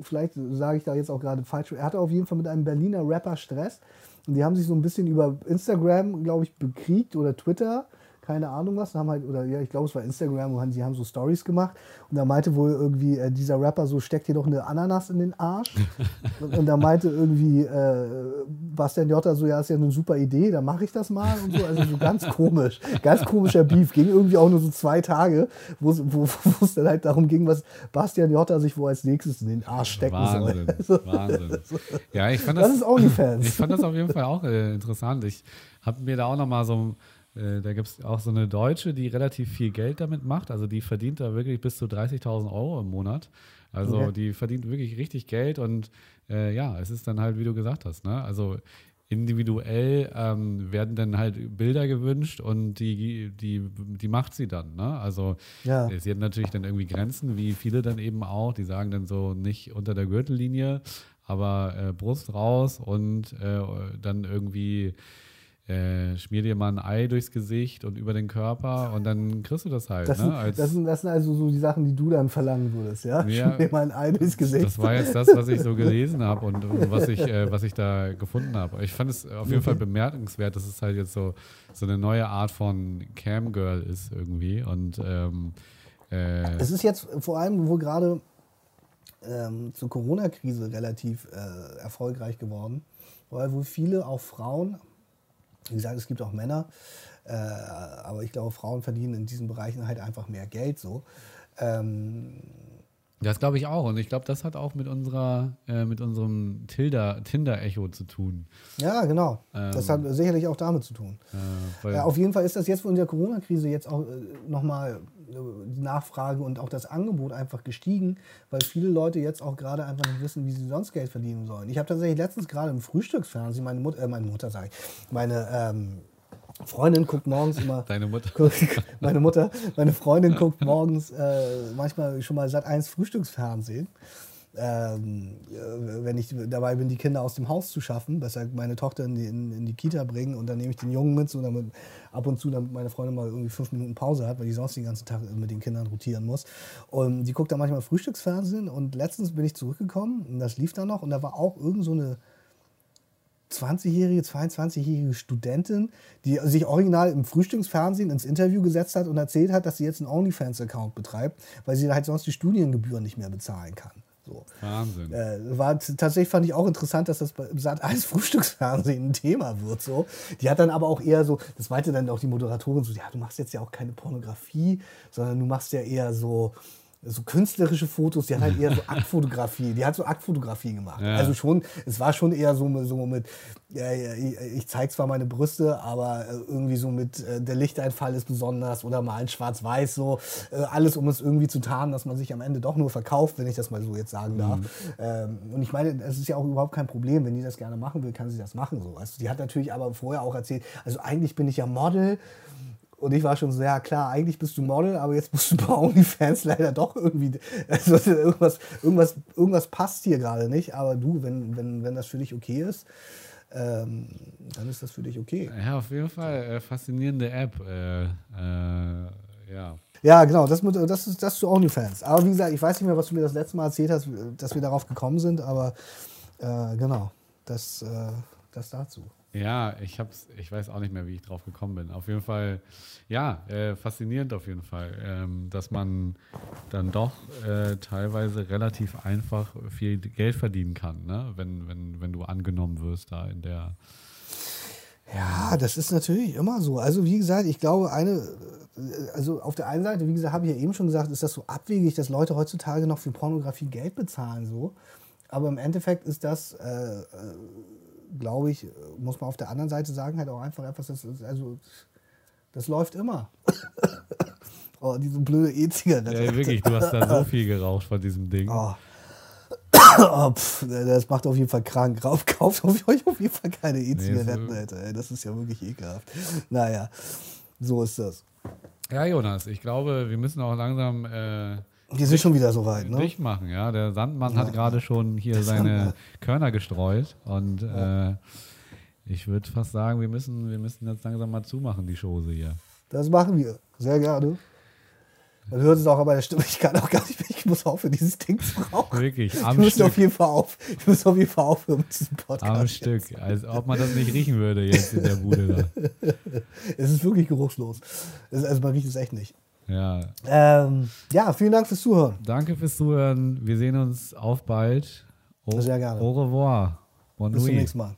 vielleicht sage ich da jetzt auch gerade falsch, er hatte auf jeden Fall mit einem Berliner Rapper Stress. Und die haben sich so ein bisschen über Instagram, glaube ich, bekriegt oder Twitter, keine Ahnung was, haben halt, oder ja, ich glaube, es war Instagram, und sie haben so Stories gemacht. Und da meinte wohl irgendwie äh, dieser Rapper so, steckt dir doch eine Ananas in den Arsch. und, und da meinte irgendwie äh, Bastian Jotta so, ja, ist ja eine super Idee, dann mache ich das mal und so. Also so ganz komisch, ganz komischer Beef. Ging irgendwie auch nur so zwei Tage, wo es wo, wo es dann halt darum ging, was Bastian Jotta sich wo als nächstes in den Arsch stecken Wahnsinn, soll. Wahnsinn. Ja, ich fand Das das, ist OnlyFans. ich fand das auf jeden Fall auch äh, interessant. Ich habe mir da auch nochmal so, äh, da gibt es auch so eine Deutsche, die relativ viel Geld damit macht. Also die verdient da wirklich bis zu 30.000 Euro im Monat. Also Okay. die verdient wirklich richtig Geld und äh, ja, es ist dann halt, wie du gesagt hast, ne? Also individuell ähm, werden dann halt Bilder gewünscht und die, die, die macht sie dann. Ne? Also Ja. sie hat natürlich dann irgendwie Grenzen, wie viele dann eben auch, die sagen dann so nicht unter der Gürtellinie, aber äh, Brust raus und äh, dann irgendwie äh, schmier dir mal ein Ei durchs Gesicht und über den Körper und dann kriegst du das halt. Das, ne? sind, Als, das, sind, das sind also so die Sachen, die du dann verlangen würdest, ja? Ja. Schmier mal ein Ei durchs Gesicht. das war jetzt das, was ich so gelesen habe und, und was, ich, äh, was ich da gefunden habe. Ich fand es auf jeden Fall bemerkenswert, dass es halt jetzt so, so eine neue Art von Camgirl ist irgendwie. Und ähm, äh, Es ist jetzt vor allem wohl gerade ähm, zur Corona-Krise relativ äh, erfolgreich geworden, weil wohl viele, auch Frauen, wie gesagt, es gibt auch Männer, äh, aber ich glaube, Frauen verdienen in diesen Bereichen halt einfach mehr Geld so. Ähm, das glaube ich auch. Und ich glaube, das hat auch mit unserer, äh, mit unserem Tinder-Echo zu tun. ja, genau. Ähm. das hat sicherlich auch damit zu tun. Äh, Ja, auf jeden Fall ist das jetzt in der Corona-Krise jetzt auch äh, nochmal äh, die Nachfrage und auch das Angebot einfach gestiegen, weil viele Leute jetzt auch gerade einfach nicht wissen, wie sie sonst Geld verdienen sollen. Ich habe tatsächlich letztens gerade im Frühstücksfernsehen, meine Mutter, äh, meine Mutter sage ich, meine ähm, Freundin guckt morgens immer. Deine Mutter. guckt- meine Mutter, meine Freundin guckt morgens äh, manchmal schon mal seit eins Frühstücksfernsehen. Ähm, äh, wenn ich dabei bin, die Kinder aus dem Haus zu schaffen, besser meine Tochter in die, in, in die Kita bringen und dann nehme ich den Jungen mit, so damit ab und zu, damit meine Freundin mal irgendwie fünf Minuten Pause hat, weil die sonst den ganzen Tag mit den Kindern rotieren muss. Und die guckt dann manchmal Frühstücksfernsehen und letztens bin ich zurückgekommen und das lief dann noch und da war auch irgend so eine 20-jährige, 22-jährige Studentin, die sich original im Frühstücksfernsehen ins Interview gesetzt hat und erzählt hat, dass sie jetzt einen OnlyFans-Account betreibt, weil sie halt sonst die Studiengebühren nicht mehr bezahlen kann. So. Wahnsinn. Äh, war tatsächlich fand ich auch interessant, dass das im Sat 1 Frühstücksfernsehen ein Thema wird. So. Die hat dann aber auch eher so, das meinte dann auch die Moderatorin so, ja, du machst jetzt ja auch keine Pornografie, sondern du machst ja eher so, so künstlerische Fotos, die hat halt eher so Aktfotografie, die hat so Aktfotografie gemacht. Ja. Also schon, es war schon eher so, so mit, ja, ich, zeige zwar meine Brüste, aber äh, irgendwie so mit, äh, der Lichteinfall ist besonders oder mal in schwarz-weiß so, äh, alles um es irgendwie zu tarnen, dass man sich am Ende doch nur verkauft, wenn ich das mal so jetzt sagen darf. Ähm, und ich meine, es ist ja auch überhaupt kein Problem, wenn die das gerne machen will, kann sie das machen so. Also die hat natürlich aber vorher auch erzählt, also eigentlich bin ich ja Model, und ich war schon so, ja klar, eigentlich bist du Model, aber jetzt musst du bei OnlyFans leider doch irgendwie, also irgendwas, irgendwas, irgendwas passt hier gerade nicht. Aber du, wenn, wenn, wenn das für dich okay ist, ähm, dann ist das für dich okay. Ja, auf jeden Fall äh, faszinierende App. Äh, äh, ja. Ja, genau, das, mit, das ist das zu OnlyFans. Aber wie gesagt, ich weiß nicht mehr, was du mir das letzte Mal erzählt hast, dass wir darauf gekommen sind, aber äh, genau, das, äh, das dazu. Ja, ich hab's, ich weiß auch nicht mehr, wie ich drauf gekommen bin. Auf jeden Fall, ja, äh, faszinierend auf jeden Fall, ähm, dass man dann doch äh, teilweise relativ einfach viel Geld verdienen kann, ne? wenn, wenn, wenn du angenommen wirst da in der. Ja, das ist natürlich immer so. Also wie gesagt, ich glaube, eine, also auf der einen Seite, wie gesagt, habe ich ja eben schon gesagt, ist das so abwegig, dass Leute heutzutage noch für Pornografie Geld bezahlen so. Aber im Endeffekt ist das, äh, äh, glaube ich, muss man auf der anderen Seite sagen, halt auch einfach etwas, das also das läuft immer. oh, diese blöde E-Zigarette. Ja, wirklich, du hast da so viel geraucht von diesem Ding. Oh. Oh, pff, das macht auf jeden Fall krank. Rauf, kauft auf euch auf jeden Fall keine E-Zigaretten, so- Alter. Das ist ja wirklich ekelhaft. Naja, so ist das. Ja, Jonas, ich glaube, wir müssen auch langsam äh, Die sind schon wieder so weit, ne? dicht machen. Ja? Der Sandmann hat gerade schon hier seine Körner gestreut und äh, ich würde fast sagen, wir müssen, wir müssen jetzt langsam mal zumachen, die Chose hier. Das machen wir. Sehr gerne. Man hört es auch an meiner Stimme. Ich kann auch gar nicht mehr. Ich muss aufhören, dieses Ding zu rauchen. Wirklich, Wir am müssen auf Stück. jeden Fall auf. Wir müssen auf jeden Fall aufhören mit diesem Podcast. Am Stück. Als ob man das nicht riechen würde jetzt in der Bude da. Es ist wirklich geruchslos. Es, also man riecht es echt nicht. Ja. Ähm, ja, vielen Dank fürs Zuhören. Danke fürs Zuhören. Wir sehen uns auf bald. Au, Sehr gerne. Au revoir. Bon Bis zum nächsten Mal.